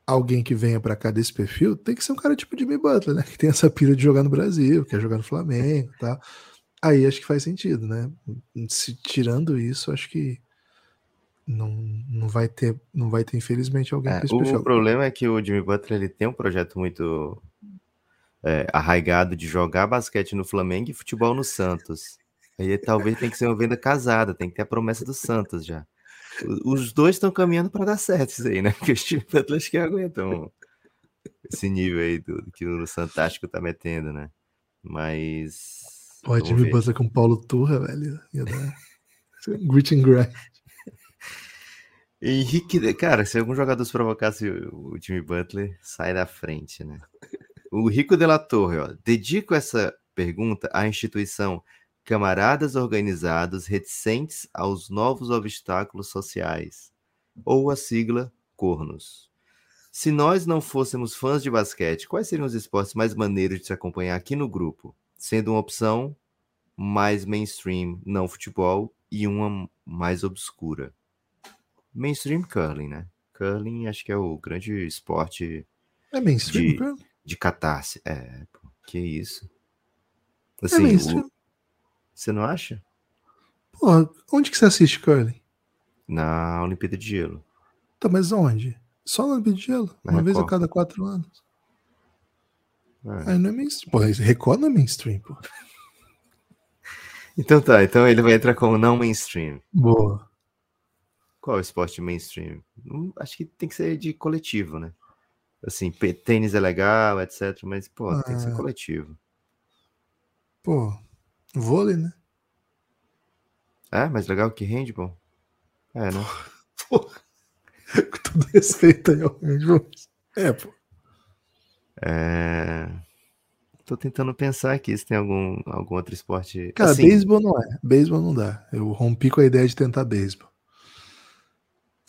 [SPEAKER 2] alguém que venha para cá desse perfil, tem que ser um cara tipo Jimmy Butler, né? Que tem essa pira de jogar no Brasil, quer jogar no Flamengo e tá? tal. Aí acho que faz sentido, né? Se tirando isso, acho que não, não vai ter, não vai ter infelizmente alguém
[SPEAKER 3] é, O problema é que o Jimmy Butler ele tem um projeto muito é, arraigado de jogar basquete no Flamengo e futebol no Santos. Aí talvez tem que ser uma venda casada, tem que ter a promessa do Santos já. Os dois estão caminhando para dar certo isso aí, né? Porque os times Butler acho que aguentam esse nível aí do, do que o Santástico tá metendo, né? Mas
[SPEAKER 2] Pode me Butler com Paulo Turra, velho. Ia dar. Grit and grind.
[SPEAKER 3] Henrique, cara, se algum jogador se provocasse o Jimmy Butler, sai da frente, né? O Rico de la Torre, ó, dedico essa pergunta à instituição Camaradas Organizados Reticentes aos Novos Obstáculos Sociais, ou a sigla Cornos. Se nós não fôssemos fãs de basquete, quais seriam os esportes mais maneiros de se acompanhar aqui no grupo? sendo uma opção mais mainstream, não futebol, e uma mais obscura. Mainstream curling, né? Curling acho que é o grande esporte
[SPEAKER 2] é mainstream,
[SPEAKER 3] de, de catarse. É, pô, que isso. É assim, é o... você não acha?
[SPEAKER 2] Pô, onde que você assiste curling?
[SPEAKER 3] Na Olimpíada de Gelo.
[SPEAKER 2] Tá, mas onde? Só na Olimpíada de Gelo? Na uma Record. vez a cada quatro anos. É. Aí não é mainstream. Pô, Record não é mainstream, pô.
[SPEAKER 3] Então tá, então ele vai entrar como não mainstream.
[SPEAKER 2] Boa.
[SPEAKER 3] Qual é o esporte mainstream? Hum, acho que tem que ser de coletivo, né? Assim, tênis é legal, etc. Mas, pô, ah, tem que ser ah. coletivo.
[SPEAKER 2] Pô, vôlei, né?
[SPEAKER 3] É, mais legal que handball? É, né?
[SPEAKER 2] Pô, todo respeito aí ao É, pô.
[SPEAKER 3] É... Tô tentando pensar aqui se tem algum, algum outro esporte.
[SPEAKER 2] Cara, assim... beisebol não é. Beisebol não dá. Eu rompi com a ideia de tentar beisebol.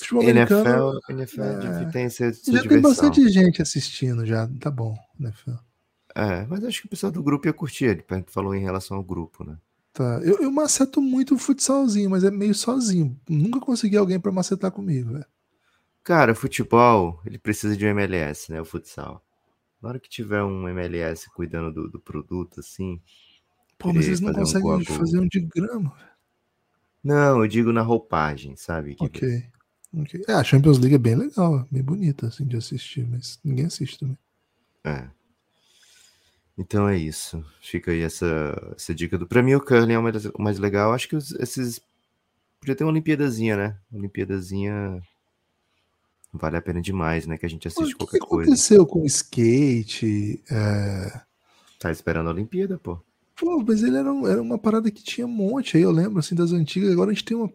[SPEAKER 3] Futebol NFL, NFL é... tem seu,
[SPEAKER 2] Já diversão. tem bastante gente assistindo já. Tá bom, NFL.
[SPEAKER 3] É, mas acho que o pessoal do grupo ia curtir. Ele falou em relação ao grupo, né?
[SPEAKER 2] Tá. Eu, eu maceto muito o futsalzinho, mas é meio sozinho. Nunca consegui alguém para macetar comigo, velho.
[SPEAKER 3] Cara, o futebol, ele precisa de um MLS, né? O futsal. Na hora que tiver um MLS cuidando do, do produto, assim.
[SPEAKER 2] Pô, mas eles não conseguem um fazer um diagrama.
[SPEAKER 3] Não, eu digo na roupagem, sabe?
[SPEAKER 2] Ok. Okay. É, a Champions League é bem legal, bem bonita, assim, de assistir, mas ninguém assiste também.
[SPEAKER 3] É. Então é isso. Fica aí essa, essa dica do. Pra mim, o curling é o mais, o mais legal. Acho que os, esses. Podia ter uma Olimpíadazinha, né? Olimpíadazinha vale a pena demais, né? Que a gente assiste qualquer coisa. O que
[SPEAKER 2] aconteceu com o skate? É...
[SPEAKER 3] Tá esperando a Olimpíada, pô.
[SPEAKER 2] Pô, mas ele era, um, era uma parada que tinha um monte aí, eu lembro, assim, das antigas. Agora a gente tem uma.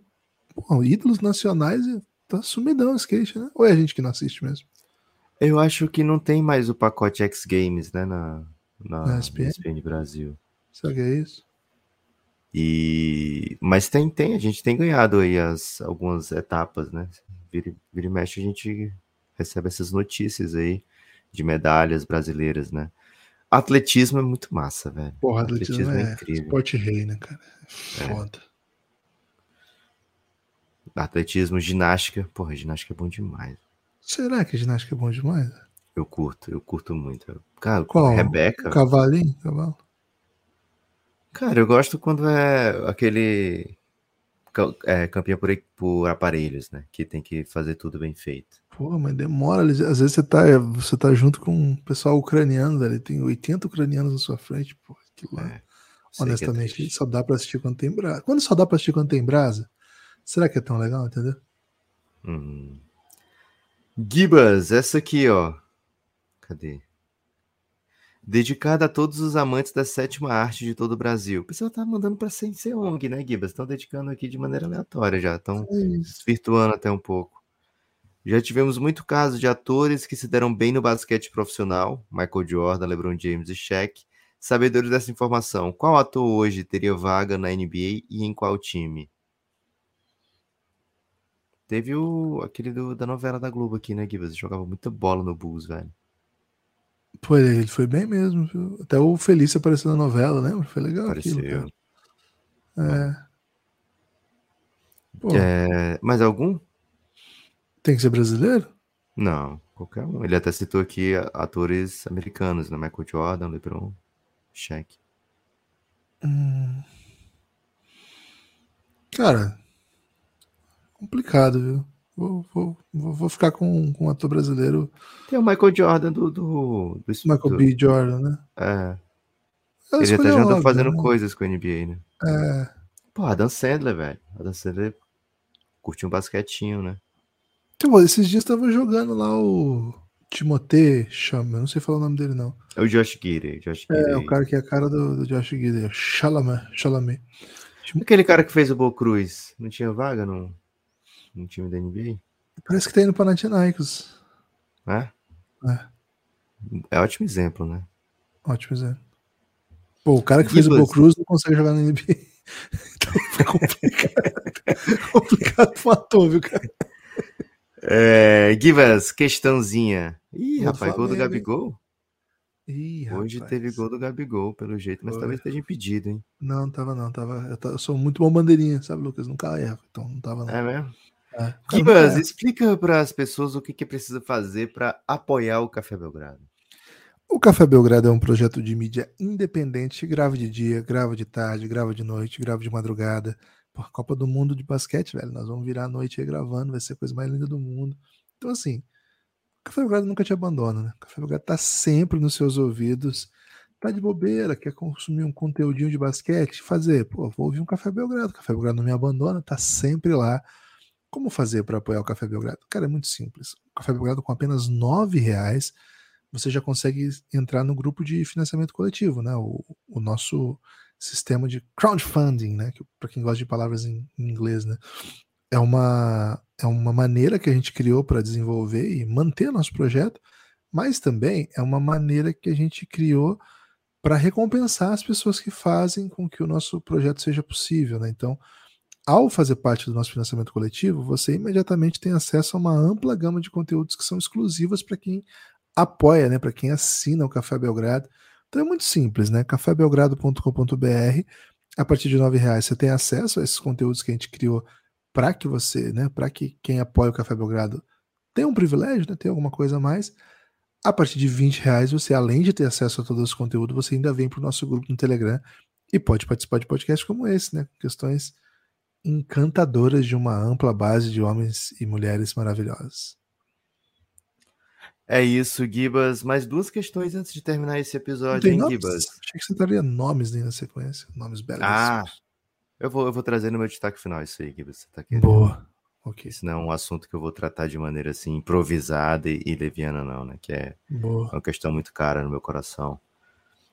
[SPEAKER 2] Pô, ídolos nacionais e tá sumidão o skate, né? Ou é a gente que não assiste mesmo?
[SPEAKER 3] Eu acho que não tem mais o pacote X Games, né? Na, na, na? ESPN Brasil.
[SPEAKER 2] Será que é isso?
[SPEAKER 3] E... Mas tem, tem, a gente tem ganhado aí as, algumas etapas, né? vira, vira e mexe a gente recebe essas notícias aí de medalhas brasileiras, né? Atletismo é muito massa, velho.
[SPEAKER 2] Porra, atletismo, atletismo é, é, incrível. Esporte rei, né, cara? É foda.
[SPEAKER 3] É. Atletismo, ginástica. Porra, ginástica é bom demais.
[SPEAKER 2] Será que ginástica é bom demais?
[SPEAKER 3] Eu curto, eu curto muito. Cara,
[SPEAKER 2] Qual?
[SPEAKER 3] Rebeca.
[SPEAKER 2] Cavalinho? Cavalo?
[SPEAKER 3] Cara, eu gosto quando é aquele é, campeã por, por aparelhos, né? Que tem que fazer tudo bem feito.
[SPEAKER 2] Pô, mas demora. Às vezes você tá, você tá junto com um pessoal ucraniano, velho. Tem 80 ucranianos na sua frente, pô. Que lá. É, Honestamente, é só dá pra assistir quando tem brasa. Quando só dá pra assistir quando tem brasa, será que é tão legal, entendeu?
[SPEAKER 3] Hum. Gibas, essa aqui, ó. Cadê? dedicada a todos os amantes da sétima arte de todo o Brasil. O pessoal tá mandando para ser ONG, né, Gibas? Estão dedicando aqui de maneira aleatória já, estão desvirtuando até um pouco. Já tivemos muito caso de atores que se deram bem no basquete profissional, Michael Jordan, LeBron James e Shaq. Sabedores dessa informação, qual ator hoje teria vaga na NBA e em qual time? Teve o aquele do, da novela da Globo aqui, né, Gibas? Jogava muita bola no Bulls, velho.
[SPEAKER 2] Foi, ele foi bem mesmo. Viu? Até o Felício apareceu na novela, lembra? Foi legal
[SPEAKER 3] Apareceu.
[SPEAKER 2] aquilo. É.
[SPEAKER 3] é. Mais algum?
[SPEAKER 2] Tem que ser brasileiro?
[SPEAKER 3] Não, qualquer um. Ele até citou aqui atores americanos, né? Michael Jordan, LeBron, Shaq.
[SPEAKER 2] Hum. Cara, complicado, viu? Vou, vou, vou ficar com, com um ator brasileiro.
[SPEAKER 3] Tem o Michael Jordan do. do, do
[SPEAKER 2] Michael do, B. Jordan, né?
[SPEAKER 3] É. Eu Ele até já anda fazendo né? coisas com a NBA, né?
[SPEAKER 2] É.
[SPEAKER 3] Pô, Adam Sandler, velho. Adam Sandler curtiu um basquetinho, né?
[SPEAKER 2] Então, esses dias tava jogando lá o Timothée Chama, eu não sei falar o nome dele, não.
[SPEAKER 3] É o Josh Gidey. Josh
[SPEAKER 2] Gidey. É, o cara que é a cara do, do Josh Gidey. Chalamet. Chalamet.
[SPEAKER 3] Aquele cara que fez o Bo Cruz, não tinha vaga no, no time da NBA?
[SPEAKER 2] Parece que tá indo para Panathinaikos.
[SPEAKER 3] É? É. É ótimo exemplo, né?
[SPEAKER 2] Ótimo exemplo. Pô, o cara que fez o Bo Cruz não consegue jogar na NBA. então foi complicado. complicado ator, viu, cara?
[SPEAKER 3] É, Givas, questãozinha. Ih, rapaz, gol do Gabigol? Ih, Hoje rapaz. teve gol do Gabigol, pelo jeito, mas Foi. talvez esteja impedido, hein?
[SPEAKER 2] Não, tava não, tava. Eu, eu sou muito bom bandeirinha, sabe, Lucas? Nunca erro, então não tava não.
[SPEAKER 3] É mesmo? É. Kibas, explica para as pessoas o que, que precisa fazer para apoiar o Café Belgrado.
[SPEAKER 2] O Café Belgrado é um projeto de mídia independente, grava de dia, grava de tarde, grava de noite, grava de madrugada. Pô, Copa do Mundo de basquete, velho, nós vamos virar a noite aí gravando, vai ser a coisa mais linda do mundo. Então, assim, o Café Belgrado nunca te abandona, né? O Café Belgrado tá sempre nos seus ouvidos, tá de bobeira, quer consumir um conteúdinho de basquete, fazer, pô, vou ouvir um Café Belgrado, o Café Belgrado não me abandona, tá sempre lá como fazer para apoiar o Café Belgrado? Cara, é muito simples. O Café Belgrado com apenas R$ reais você já consegue entrar no grupo de financiamento coletivo, né? O, o nosso sistema de crowdfunding, né? Para quem gosta de palavras em, em, inglês, né? é uma, é uma maneira que a gente criou para desenvolver e manter nosso projeto, mas também é uma maneira que a gente criou para recompensar as pessoas que fazem com que o nosso projeto seja possível. Né? Então, ao fazer parte do nosso financiamento coletivo, você imediatamente tem acesso a uma ampla gama de conteúdos que são exclusivas para quem apoia, né? para quem assina o Café Belgrado. Então é muito simples, né? cafébelgrado.com.br. A partir de R$ reais você tem acesso a esses conteúdos que a gente criou para que você, né, para que quem apoia o Café Belgrado tenha um privilégio, né, tenha alguma coisa a mais. A partir de 20 reais, você, além de ter acesso a todo esse conteúdo, você ainda vem para o nosso grupo no Telegram e pode participar de podcasts como esse, né? Questões encantadoras de uma ampla base de homens e mulheres maravilhosos.
[SPEAKER 3] É isso, Gibas. Mais duas questões antes de terminar esse episódio, hein, Gibas?
[SPEAKER 2] Achei que você daria nomes na sequência. Nomes belíssimos.
[SPEAKER 3] Ah, eu vou, eu vou trazer no meu destaque final isso aí, Gibas. Você tá querendo.
[SPEAKER 2] Boa.
[SPEAKER 3] Ok. Isso não é um assunto que eu vou tratar de maneira assim, improvisada e, e leviana, não, né? Que é Boa. uma questão muito cara no meu coração.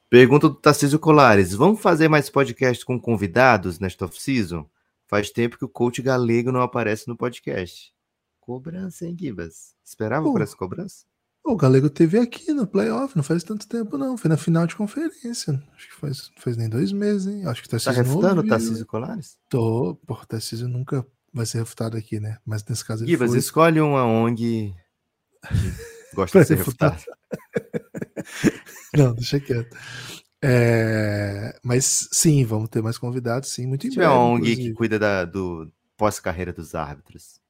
[SPEAKER 3] Pergunta do Tarcísio Colares: Vamos fazer mais podcast com convidados nesta off-season? Faz tempo que o coach galego não aparece no podcast. Cobrança, hein, Gibas? Esperava por essa cobrança?
[SPEAKER 2] O Galego teve aqui no playoff, não faz tanto tempo, não. Foi na final de conferência. Acho que faz, faz nem dois meses, hein? Acho que
[SPEAKER 3] tá Tá refutando o Tarcísio Colares?
[SPEAKER 2] Tô. Pô, o Tarcísio nunca vai ser refutado aqui, né? Mas nesse caso ele
[SPEAKER 3] Gibas,
[SPEAKER 2] foi.
[SPEAKER 3] escolhe uma ONG que gosta de ser refutado.
[SPEAKER 2] não, deixa quieto. É... Mas sim, vamos ter mais convidados, sim, muito em
[SPEAKER 3] breve. uma ONG que cuida da, do pós-carreira dos árbitros.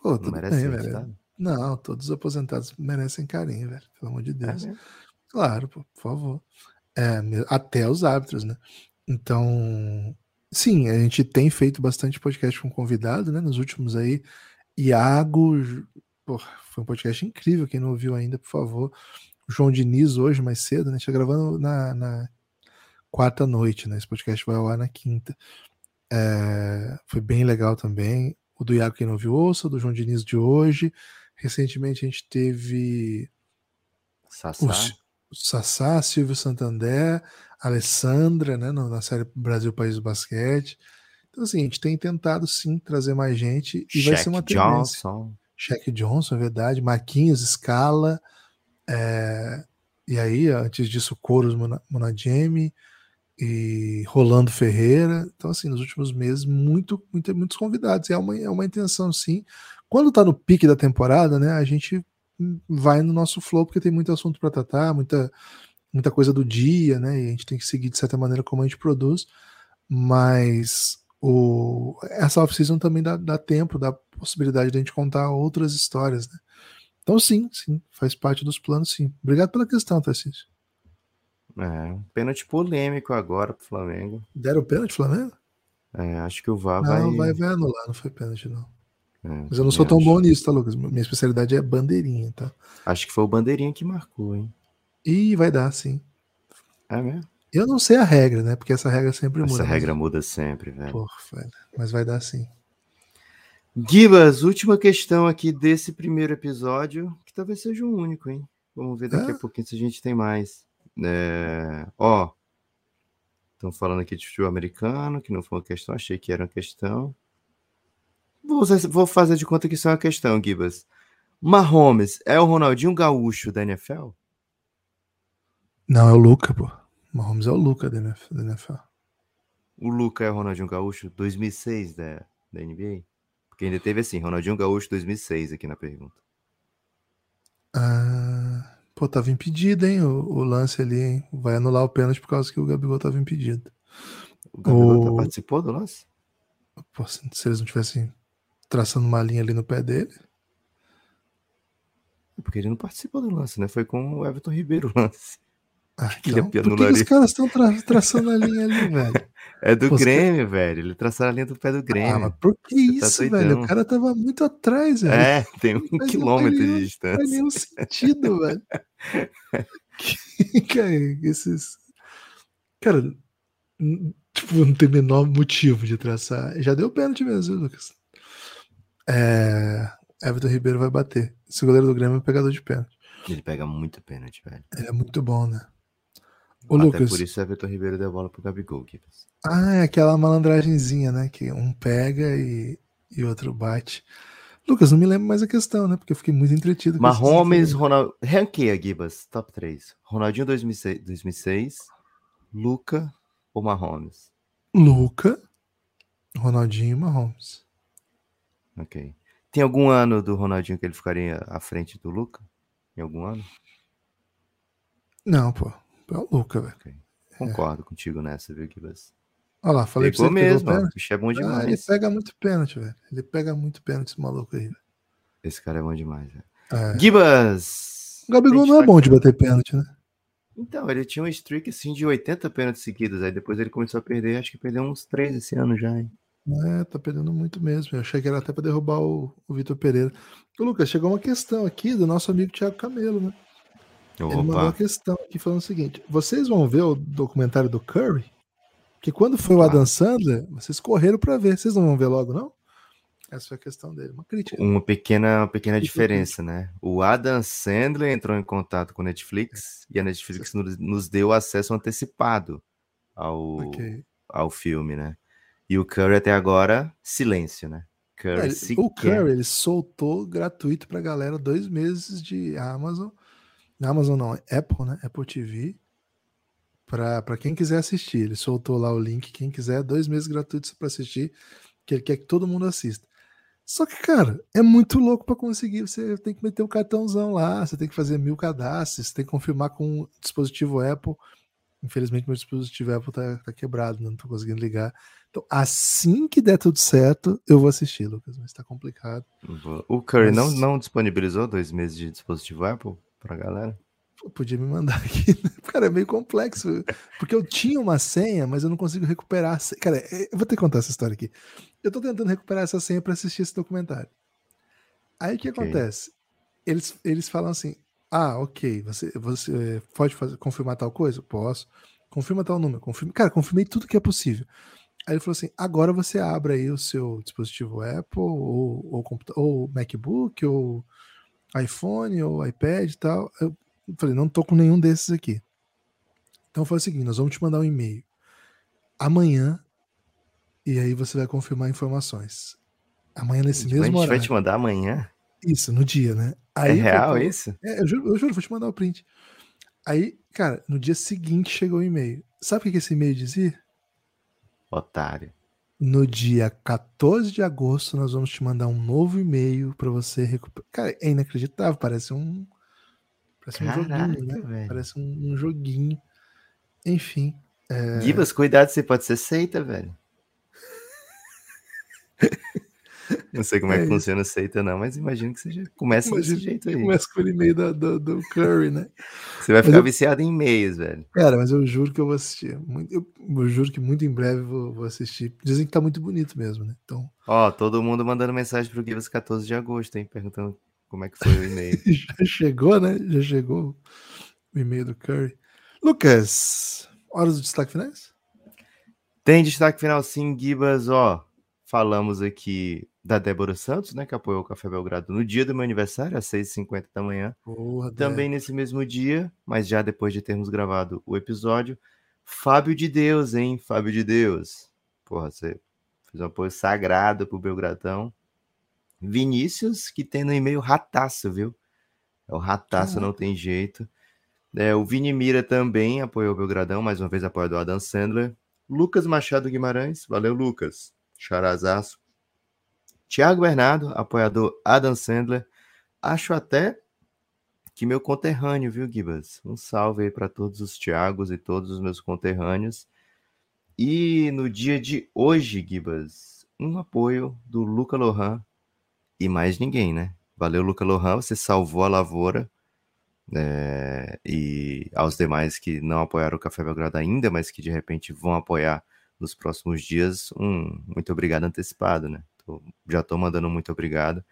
[SPEAKER 2] Pô, tudo merece bem, velho. Não, todos os aposentados merecem carinho, velho. Pelo amor de é Deus. É claro, pô, por favor. É, até os árbitros, né? Então, sim, a gente tem feito bastante podcast com convidado, né? Nos últimos aí, Iago, pô, foi um podcast incrível. Quem não ouviu ainda, por favor. João Diniz hoje, mais cedo, né? A gente tá gravando na, na quarta noite, né? Esse podcast vai ao ar na quinta. É, foi bem legal também. O do Iago, quem não viu, ouça, do João Diniz de hoje. Recentemente a gente teve
[SPEAKER 3] Sassá,
[SPEAKER 2] o, Sassá Silvio Santander, Alessandra, né, na série Brasil País do Basquete. Então, assim, a gente tem tentado sim trazer mais gente e vai ser uma tendência. Johnson. Shaq Johnson, é verdade. Marquinhos, Scala. É... E aí, antes disso, Coros Monadjemi e Rolando Ferreira. Então, assim, nos últimos meses, muito, muito muitos convidados. E é uma, é uma intenção, sim. Quando tá no pique da temporada, né, a gente vai no nosso flow, porque tem muito assunto para tratar, muita, muita coisa do dia, né, e a gente tem que seguir de certa maneira como a gente produz, mas o, essa off-season também dá, dá tempo, dá possibilidade de a gente contar outras histórias, né. Então sim, sim, faz parte dos planos, sim. Obrigado pela questão, Tarcísio.
[SPEAKER 3] É, pênalti polêmico agora pro Flamengo.
[SPEAKER 2] Deram pênalti Flamengo?
[SPEAKER 3] É, acho que o VAR
[SPEAKER 2] não,
[SPEAKER 3] vai...
[SPEAKER 2] Não, vai, vai anular, não foi pênalti não. É, Mas eu não sou tão acho. bom nisso, tá, Lucas? Minha especialidade é bandeirinha, tá?
[SPEAKER 3] Acho que foi o bandeirinha que marcou, hein?
[SPEAKER 2] E vai dar, sim.
[SPEAKER 3] É mesmo?
[SPEAKER 2] Eu não sei a regra, né? Porque essa regra sempre
[SPEAKER 3] essa
[SPEAKER 2] muda.
[SPEAKER 3] Essa regra mas... muda sempre, velho.
[SPEAKER 2] Porra, velho. Mas vai dar sim.
[SPEAKER 3] Gibas, última questão aqui desse primeiro episódio, que talvez seja o único, hein? Vamos ver daqui é? a pouquinho se a gente tem mais. É... Ó, estão falando aqui de futebol americano, que não foi uma questão, achei que era uma questão. Vou, vou fazer de conta que isso é uma questão, Gibas. Mahomes é o Ronaldinho Gaúcho da NFL?
[SPEAKER 2] Não, é o Luca, pô. Mahomes é o Luca da NFL.
[SPEAKER 3] O Luca é o Ronaldinho Gaúcho 2006 da, da NBA? Porque ainda teve assim, Ronaldinho Gaúcho 2006 aqui na pergunta.
[SPEAKER 2] Ah, pô, tava impedido, hein? O, o, lance ali, hein? Vai anular o pênalti por causa que o Gabigol tava impedido.
[SPEAKER 3] O Gabigol o... participou do lance?
[SPEAKER 2] Pô, se eles não tivessem traçando uma linha ali no pé dele.
[SPEAKER 3] É porque ele não participou do lance, né? Foi com o Everton Ribeiro o lance.
[SPEAKER 2] Ah, então, por que os caras estão tra traçando a linha ali, velho?
[SPEAKER 3] É do Pô, Grêmio, velho. Ele traçou a linha do pé do Grêmio. Ah, mas
[SPEAKER 2] por que Você isso, tá velho? O cara tava muito atrás, velho.
[SPEAKER 3] É, tem um mas quilômetro de distância. Não faz
[SPEAKER 2] nenhum sentido, velho. cara, esses. Cara, tipo, não tem o menor motivo de traçar. Já deu pênalti mesmo, Lucas. É, Everton Ribeiro vai bater. Esse goleiro do Grêmio é um pegador de pênalti.
[SPEAKER 3] Ele pega muito pênalti, velho.
[SPEAKER 2] Ele é muito bom, né?
[SPEAKER 3] Até Lucas. por isso Everton Ribeiro deu a bola pro Gabigol, Gibbs.
[SPEAKER 2] Ah, é aquela malandragenzinha, né? Que um pega e, e outro bate. Lucas, não me lembro mais a questão, né? Porque eu fiquei muito entretido.
[SPEAKER 3] Mahomes, Ronald... Ranqueia, Gibas, top 3. Ronaldinho 2006, 2006 Luca ou Mahomes?
[SPEAKER 2] Luca, Ronaldinho e Mahomes.
[SPEAKER 3] Ok. Tem algum ano do Ronaldinho que ele ficaria à frente do Luca? Em algum ano?
[SPEAKER 2] Não, pô. É o Luca, velho. Okay.
[SPEAKER 3] Concordo é. contigo nessa, viu, Gibas?
[SPEAKER 2] Olha lá, falei
[SPEAKER 3] Pegou pra você mesmo, o bicho é bom demais. Ah,
[SPEAKER 2] ele pega muito pênalti, velho. Ele pega muito pênalti, esse maluco aí, velho.
[SPEAKER 3] Esse cara é bom demais, velho. É. Gibas!
[SPEAKER 2] O Gabigol não é bom de bater pênalti, né?
[SPEAKER 3] Então, ele tinha um streak assim de 80 pênaltis seguidos, aí depois ele começou a perder, acho que perdeu uns 3 esse ano já, hein?
[SPEAKER 2] É, tá perdendo muito mesmo. Eu achei que era até para derrubar o, o Vitor Pereira. Ô, Lucas, chegou uma questão aqui do nosso amigo Thiago Camelo, né? Opa. Ele mandou uma questão aqui falando o seguinte: vocês vão ver o documentário do Curry? Que quando foi o Adam Sandler, vocês correram para ver. Vocês não vão ver logo, não? Essa foi a questão dele. Uma crítica.
[SPEAKER 3] Uma pequena, uma pequena diferença, né? O Adam Sandler entrou em contato com a Netflix é. e a Netflix nos, nos, deu acesso antecipado ao, okay. ao filme, né? E o Curry até agora, silêncio, né?
[SPEAKER 2] Curry é, o Curry ele soltou gratuito pra galera dois meses de Amazon. Amazon não, Apple, né? Apple TV. Pra quem quiser assistir. Ele soltou lá o link. Quem quiser, dois meses gratuitos para assistir. Que ele quer que todo mundo assista. Só que, cara, é muito louco para conseguir. Você tem que meter o um cartãozão lá, você tem que fazer mil cadastros, você tem que confirmar com o dispositivo Apple. Infelizmente, meu dispositivo Apple tá, tá quebrado, não tô conseguindo ligar. Então, assim que der tudo certo, eu vou assistir, Lucas, mas tá complicado.
[SPEAKER 3] O Curry mas... não, não disponibilizou dois meses de dispositivo Apple pra galera?
[SPEAKER 2] podia me mandar aqui. Cara, é meio complexo. Porque eu tinha uma senha, mas eu não consigo recuperar. Cara, é, eu vou ter que contar essa história aqui. Eu tô tentando recuperar essa senha para assistir esse documentário. Aí o que okay. acontece? Eles, eles falam assim: ah, ok, você, você pode fazer, confirmar tal coisa? Posso. Confirma tal número. Confirma. Cara, confirmei tudo que é possível. Aí ele falou assim: agora você abre aí o seu dispositivo Apple, ou, ou, ou MacBook, ou iPhone, ou iPad e tal. Eu falei: não tô com nenhum desses aqui. Então foi o seguinte: nós vamos te mandar um e-mail amanhã, e aí você vai confirmar informações. Amanhã nesse mesmo horário. A gente
[SPEAKER 3] vai te mandar amanhã?
[SPEAKER 2] Isso, no dia, né?
[SPEAKER 3] Aí, é real isso?
[SPEAKER 2] É, eu juro, eu juro, vou te mandar o print. Aí, cara, no dia seguinte chegou o e-mail. Sabe o que esse e-mail dizia?
[SPEAKER 3] Otário.
[SPEAKER 2] No dia 14 de agosto, nós vamos te mandar um novo e-mail para você recuperar. Cara, é inacreditável, parece um. Parece um Caraca, joguinho, né? Velho. Parece um, um, joguinho. Enfim.
[SPEAKER 3] É... Gibas, cuidado, você pode ser seita, velho. Não sei como é, é que funciona a seita, não, mas imagino que seja. Começa desse jeito aí.
[SPEAKER 2] Começa com o e-mail do, do, do, Curry, né?
[SPEAKER 3] Você vai ficar eu... viciado em e-mails, velho.
[SPEAKER 2] Cara, mas eu juro que eu vou assistir. Eu, eu juro que muito em breve vou, vou, assistir. Dizem que tá muito bonito mesmo, né? Então.
[SPEAKER 3] Ó, todo mundo mandando mensagem pro Givas 14 de agosto, hein? Perguntando como é que foi o e-mail.
[SPEAKER 2] Já chegou, né? Já chegou o e-mail do Curry. Lucas, horas do destaque finais?
[SPEAKER 3] Tem destaque final sim, Gibas, ó. Falamos aqui da Débora Santos, né, que apoiou o Café Belgrado no dia do meu aniversário, às 6h50 da manhã. Porra, Também nesse mesmo dia, mas já depois de termos gravado o episódio, Fábio de Deus, hein? Fábio de Deus. Porra, você fez um apoio sagrado pro Belgradão. Vinícius, que tem no e-mail rataço, viu? É o rataço, não tem jeito. É, o Vini Mira também apoiou o Belgradão, mais uma vez apoio do Adam Sandler. Lucas Machado Guimarães, valeu, Lucas. Charazaço. Tiago Bernardo, apoiador Adam Sandler. Acho até que meu conterrâneo, viu, Gibas? Um salve aí para todos os Tiagos e todos os meus conterrâneos. E no dia de hoje, Gibas, um apoio do Luca Lohan e mais ninguém, né? Valeu, Luca Lohan, você salvou a lavoura. É, e aos demais que não apoiaram o Café Belgrado ainda, mas que de repente vão apoiar nos próximos dias, um muito obrigado antecipado, né? Tô, já estou mandando muito obrigado.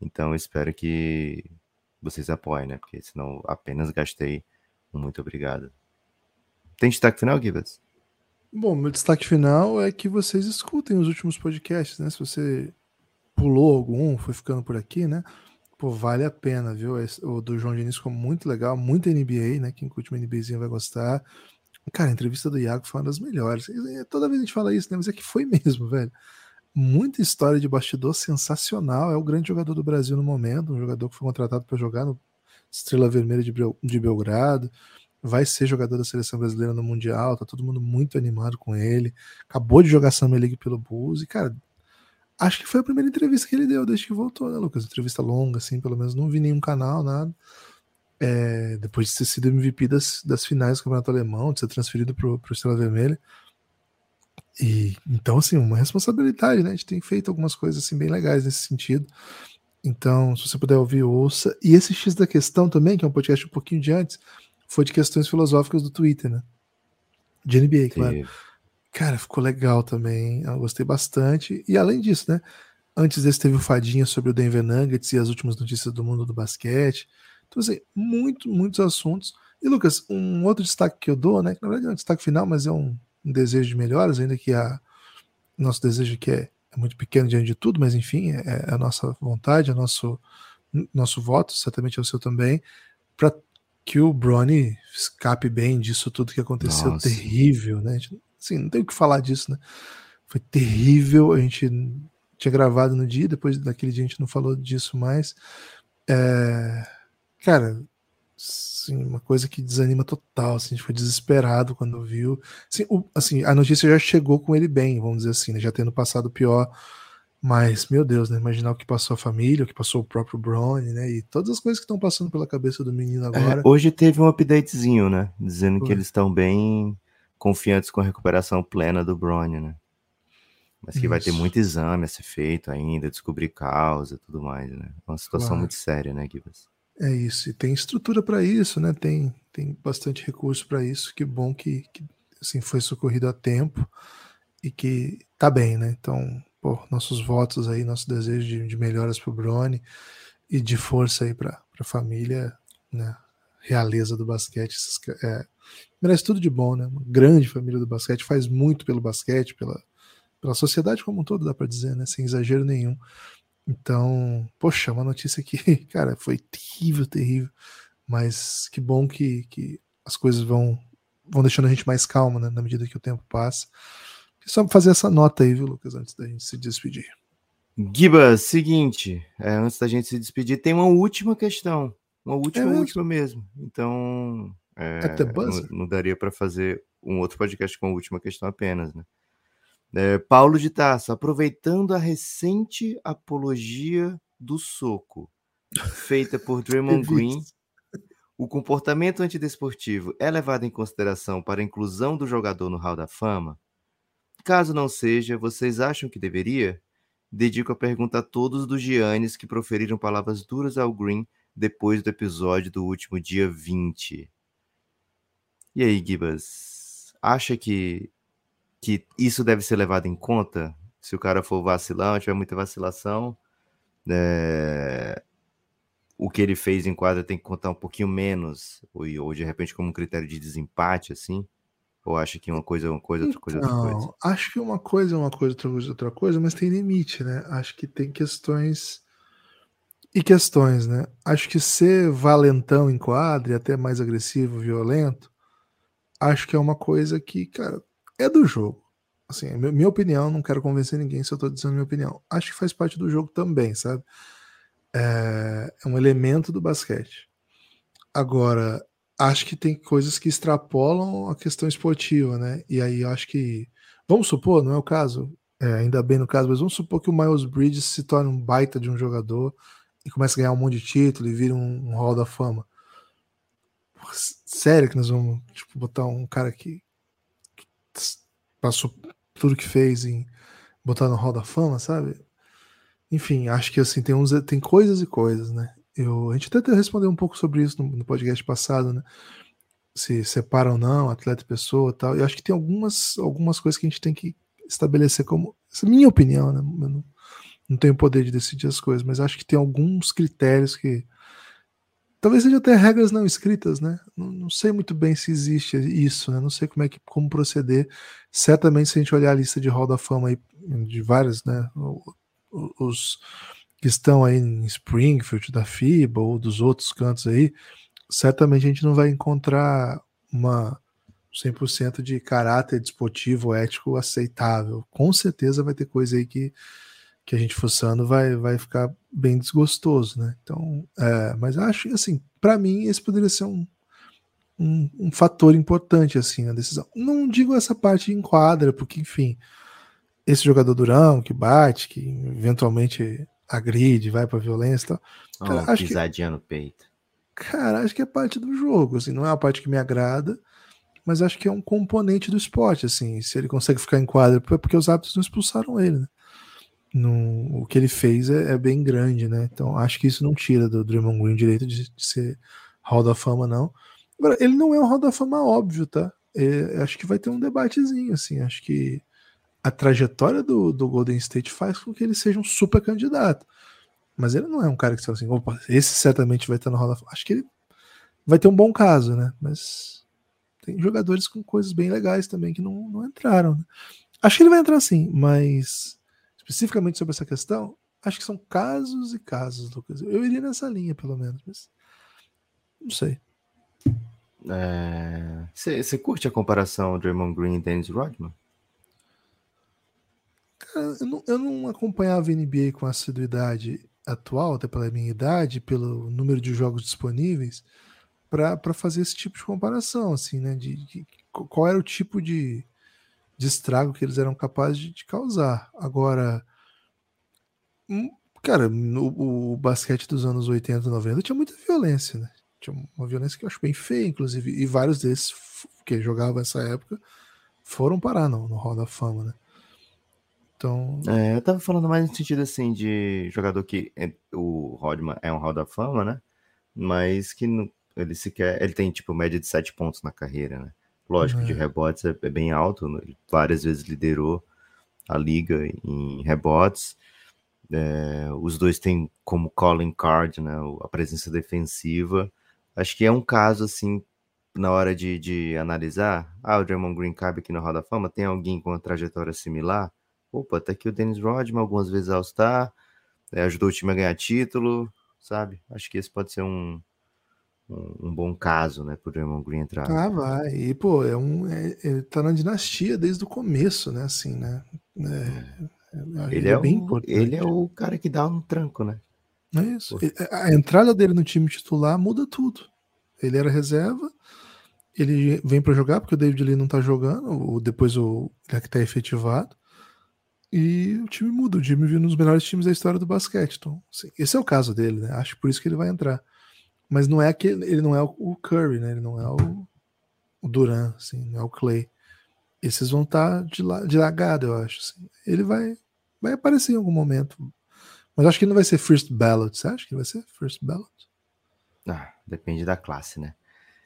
[SPEAKER 3] Então espero que vocês apoiem, né? Porque senão apenas gastei um muito obrigado. Tem destaque final, Gibas?
[SPEAKER 2] Bom, meu destaque final é que vocês escutem os últimos podcasts, né? Se você pulou algum, foi ficando por aqui, né? Pô, vale a pena, viu? O do João Diniz ficou muito legal, muito NBA, né? Quem curte uma NBAzinha vai gostar. Cara, a entrevista do Iago foi uma das melhores. Toda vez a gente fala isso, né? Mas é que foi mesmo, velho muita história de bastidor sensacional. É o grande jogador do Brasil no momento, um jogador que foi contratado para jogar no Estrela Vermelha de, Belgrado. Vai ser jogador da seleção brasileira no Mundial. Tá todo mundo muito animado com ele. Acabou de jogar Summer League pelo Bulls. E, cara, acho que foi a primeira entrevista que ele deu desde que voltou, né, Lucas? Entrevista longa, assim, pelo menos. Não vi nenhum canal, nada. É, depois de ter sido MVP das, das finais do Campeonato Alemão, de ser transferido para o Estrela Vermelha. E então, assim, uma responsabilidade, né? A gente tem feito algumas coisas assim bem legais nesse sentido. Então, se você puder ouvir, ouça. E esse X da questão também, que é um podcast um pouquinho de antes, foi de questões filosóficas do Twitter, né? De NBA, claro. Sim. Cara, ficou legal também. Eu gostei bastante. E além disso, né? Antes desse teve o Fadinha sobre o Denver Nuggets e as últimas notícias do mundo do basquete. Então, assim, muito, muitos assuntos. E, Lucas, um outro destaque que eu dou, né? Que na verdade é um destaque final, mas é um, um desejo de melhoras, ainda que a nosso desejo que é, é muito pequeno diante de tudo, mas enfim, é, é a nossa vontade, é nosso nosso voto, certamente é o seu também, para que o Brony escape bem disso tudo que aconteceu, Nossa. terrível, né? Assim, não tem o que falar disso, né? Foi terrível, a gente tinha gravado no dia, depois daquele dia a gente não falou disso mais. É... Cara, Assim, uma coisa que desanima total, assim, a gente foi desesperado quando viu. Assim, o, assim, a notícia já chegou com ele bem, vamos dizer assim, né, já tendo passado pior, mas, meu Deus, né, imaginar o que passou a família, o que passou o próprio Brony, né, e todas as coisas que estão passando pela cabeça do menino é, agora.
[SPEAKER 3] É, hoje teve um updatezinho, né, dizendo foi. que eles estão bem confiantes com a recuperação plena do Brony, né. Mas que Isso. vai ter muito exame a ser feito ainda, descobrir causa e tudo mais, né. É uma situação claro. muito séria, né, Gibas?
[SPEAKER 2] É isso, e tem estrutura para isso, né? Tem, tem bastante recurso para isso. Que bom que, que assim, foi socorrido a tempo e que tá bem, né? Então, pô, nossos votos aí, nosso desejo de, de melhoras para o Brony e de força aí para a família, né? Realeza do basquete. É, merece tudo de bom, né? Uma grande família do basquete, faz muito pelo basquete, pela, pela sociedade como um todo, dá para dizer, né? Sem exagero nenhum. Então, poxa, uma notícia que, cara, foi terrível, terrível. Mas que bom que, que as coisas vão, vão deixando a gente mais calma, né, na medida que o tempo passa. Só fazer essa nota aí, viu, Lucas, antes da gente se despedir.
[SPEAKER 3] Giba, seguinte, é, antes da gente se despedir, tem uma última questão. Uma última, é mesmo? última mesmo. Então, é, não, não daria para fazer um outro podcast com a última questão apenas, né? É, Paulo de Taça, aproveitando a recente apologia do soco feita por Draymond Green, o comportamento antidesportivo é levado em consideração para a inclusão do jogador no Hall da Fama? Caso não seja, vocês acham que deveria? Dedico a pergunta a todos dos Giannis que proferiram palavras duras ao Green depois do episódio do último dia 20. E aí, Gibas? Acha que que isso deve ser levado em conta se o cara for vacilão, tiver muita vacilação, é, o que ele fez em quadra tem que contar um pouquinho menos, ou, ou de repente como um critério de desempate, assim? Ou acha que uma coisa é uma coisa, outra coisa é outra coisa? Não,
[SPEAKER 2] acho que uma coisa é uma coisa, outra coisa é outra coisa, mas tem limite, né? Acho que tem questões e questões, né? Acho que ser valentão em quadra e até mais agressivo, violento, acho que é uma coisa que, cara, é do jogo. Assim, é minha opinião, não quero convencer ninguém se eu tô dizendo minha opinião. Acho que faz parte do jogo também, sabe? É, é um elemento do basquete. Agora, acho que tem coisas que extrapolam a questão esportiva, né? E aí acho que. Vamos supor, não é o caso, é, ainda bem no caso, mas vamos supor que o Miles Bridges se torne um baita de um jogador e comece a ganhar um monte de título e vira um, um hall da fama. Sério que nós vamos tipo, botar um cara que, passou tudo que fez em botar no Hall da Fama, sabe? Enfim, acho que assim, tem, uns, tem coisas e coisas, né? Eu, a gente até respondeu um pouco sobre isso no, no, podcast passado, né? Se separa ou não, atleta e pessoa tal. E acho que tem algumas, algumas coisas que a gente tem que estabelecer como. Essa é minha opinião, né? Eu não, não tenho poder de decidir as coisas, mas acho que tem alguns critérios que Talvez seja até regras não escritas, né? Não, não, sei muito bem se existe isso, né? Não sei como é que como proceder. Certamente, se a gente olhar a lista de Hall da Fama aí, de vários, né? Os que estão aí em Springfield, da FIBA ou dos outros cantos aí, certamente a gente não vai encontrar uma, 100% de caráter desportivo, ético aceitável. Com certeza vai ter coisa aí que, que a gente fuçando vai, vai ficar bem desgostoso, né? Então, é, mas acho que, assim, para mim, esse poderia ser um, um, um, fator importante, assim, na decisão. Não digo essa parte em quadra, porque, enfim, esse jogador durão, que bate, que eventualmente agride, vai pra violência e tal.
[SPEAKER 3] Cara, oh, acho pisadinha que, no peito.
[SPEAKER 2] Cara, acho que é parte do jogo, assim, não é uma parte que me agrada, mas acho que é um componente do esporte, assim, se ele consegue ficar em quadra, é porque os árbitros não expulsaram ele, né? O que ele fez é, é, bem grande, né? Então acho que isso não tira do Draymond Green direito de, de ser Hall da Fama, não. Agora, ele não é um Hall da Fama óbvio, tá? É, acho que vai ter um debatezinho, assim. Acho que a trajetória do, do Golden State faz com que ele seja um super candidato. Mas ele não é um cara que fala assim, opa, esse certamente vai estar no Hall da Fama. Acho que ele vai ter um bom caso, né? Mas tem jogadores com coisas bem legais também que não, não entraram. Né? Acho que ele vai entrar sim, mas especificamente sobre essa questão, acho que são casos e casos, Lucas. Eu iria nessa linha, pelo menos, mas não sei.
[SPEAKER 3] Você é... curte a comparação Draymond Green e Dennis Rodman?
[SPEAKER 2] Cara, eu não, eu não acompanhava a NBA com a assiduidade atual, até pela minha idade, pelo número de jogos disponíveis, para fazer esse tipo de comparação, assim, né? De, de, qual era o tipo de, de estrago que eles eram capazes de, de causar. Agora, hum, cara, no, o basquete dos anos 80 e 90 tinha muita violência, né? Tinha uma violência que eu acho bem feia, inclusive, e vários desses que jogavam nessa época foram parar no, no Hall da Fama, né? Então.
[SPEAKER 3] É, eu tava falando mais no sentido assim de jogador que é, o Rodman é um Hall da Fama, né? Mas que não, ele sequer. Ele tem tipo média de 7 pontos na carreira, né? Lógico, é. de rebotes é, é, bem alto, né? ele várias vezes liderou a liga em rebotes. É, os dois têm como calling card, né? A presença defensiva. Acho que é um caso assim, na hora de, de analisar. Ah, o Draymond Green cabe aqui no Hall da Fama, tem alguém com uma trajetória similar? Opa, tá aqui o Dennis Rodman, algumas vezes All-Star, é, ajudou o time a ganhar título, sabe? Acho que esse pode ser um, um, bom caso, né, pro Draymond Green entrar.
[SPEAKER 2] Ah, vai. E, pô, é um, é, ele tá na dinastia desde o começo, né, assim, né?
[SPEAKER 3] É, é ele, é, bem o, importante. Ele é o cara que dá um tranco, né?
[SPEAKER 2] É isso. A entrada dele no time titular muda tudo. Ele era reserva, ele vem para jogar porque o David Lee não tá jogando, depois o ele é que tá efetivado. E o time muda, o time viu nos melhores times da história do basquete. Então, assim, esse é o caso dele, né? Acho por isso que ele vai entrar. Mas não é que ele não é o Curry, né? Ele não é o, o Duran, assim, não é o Clay. Esses vão estar tá de, la, de lagado, eu acho. Assim. Ele vai, vai aparecer em algum momento. Mas acho que ele não vai ser first ballot. Você acha que vai ser first ballot?
[SPEAKER 3] Ah, depende da classe, né?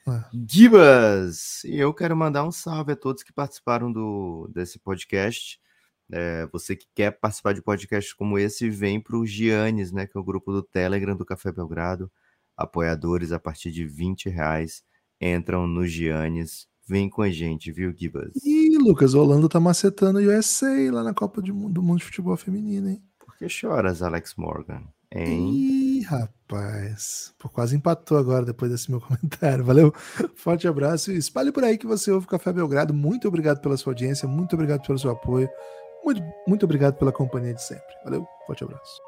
[SPEAKER 3] É. Gibas! Eu quero mandar um salve a todos que participaram do, desse podcast. É, você que quer participar de podcasts como esse, vem para o Giannis, né? Que é o grupo do Telegram do Café Belgrado apoiadores a partir de 20 reais entram no Giannis. Vem com a gente, viu, Gibas?
[SPEAKER 2] Ih, Lucas, o Holanda tá macetando o USA lá na Copa do Mundo de Futebol Feminino, hein?
[SPEAKER 3] Por que choras, Alex Morgan? Hein?
[SPEAKER 2] Ih, rapaz. Pô, quase empatou agora depois desse meu comentário. Valeu, forte abraço e espalhe por aí que você ouve o Café Belgrado. Muito obrigado pela sua audiência, muito obrigado pelo seu apoio, muito, muito obrigado pela companhia de sempre. Valeu, forte abraço.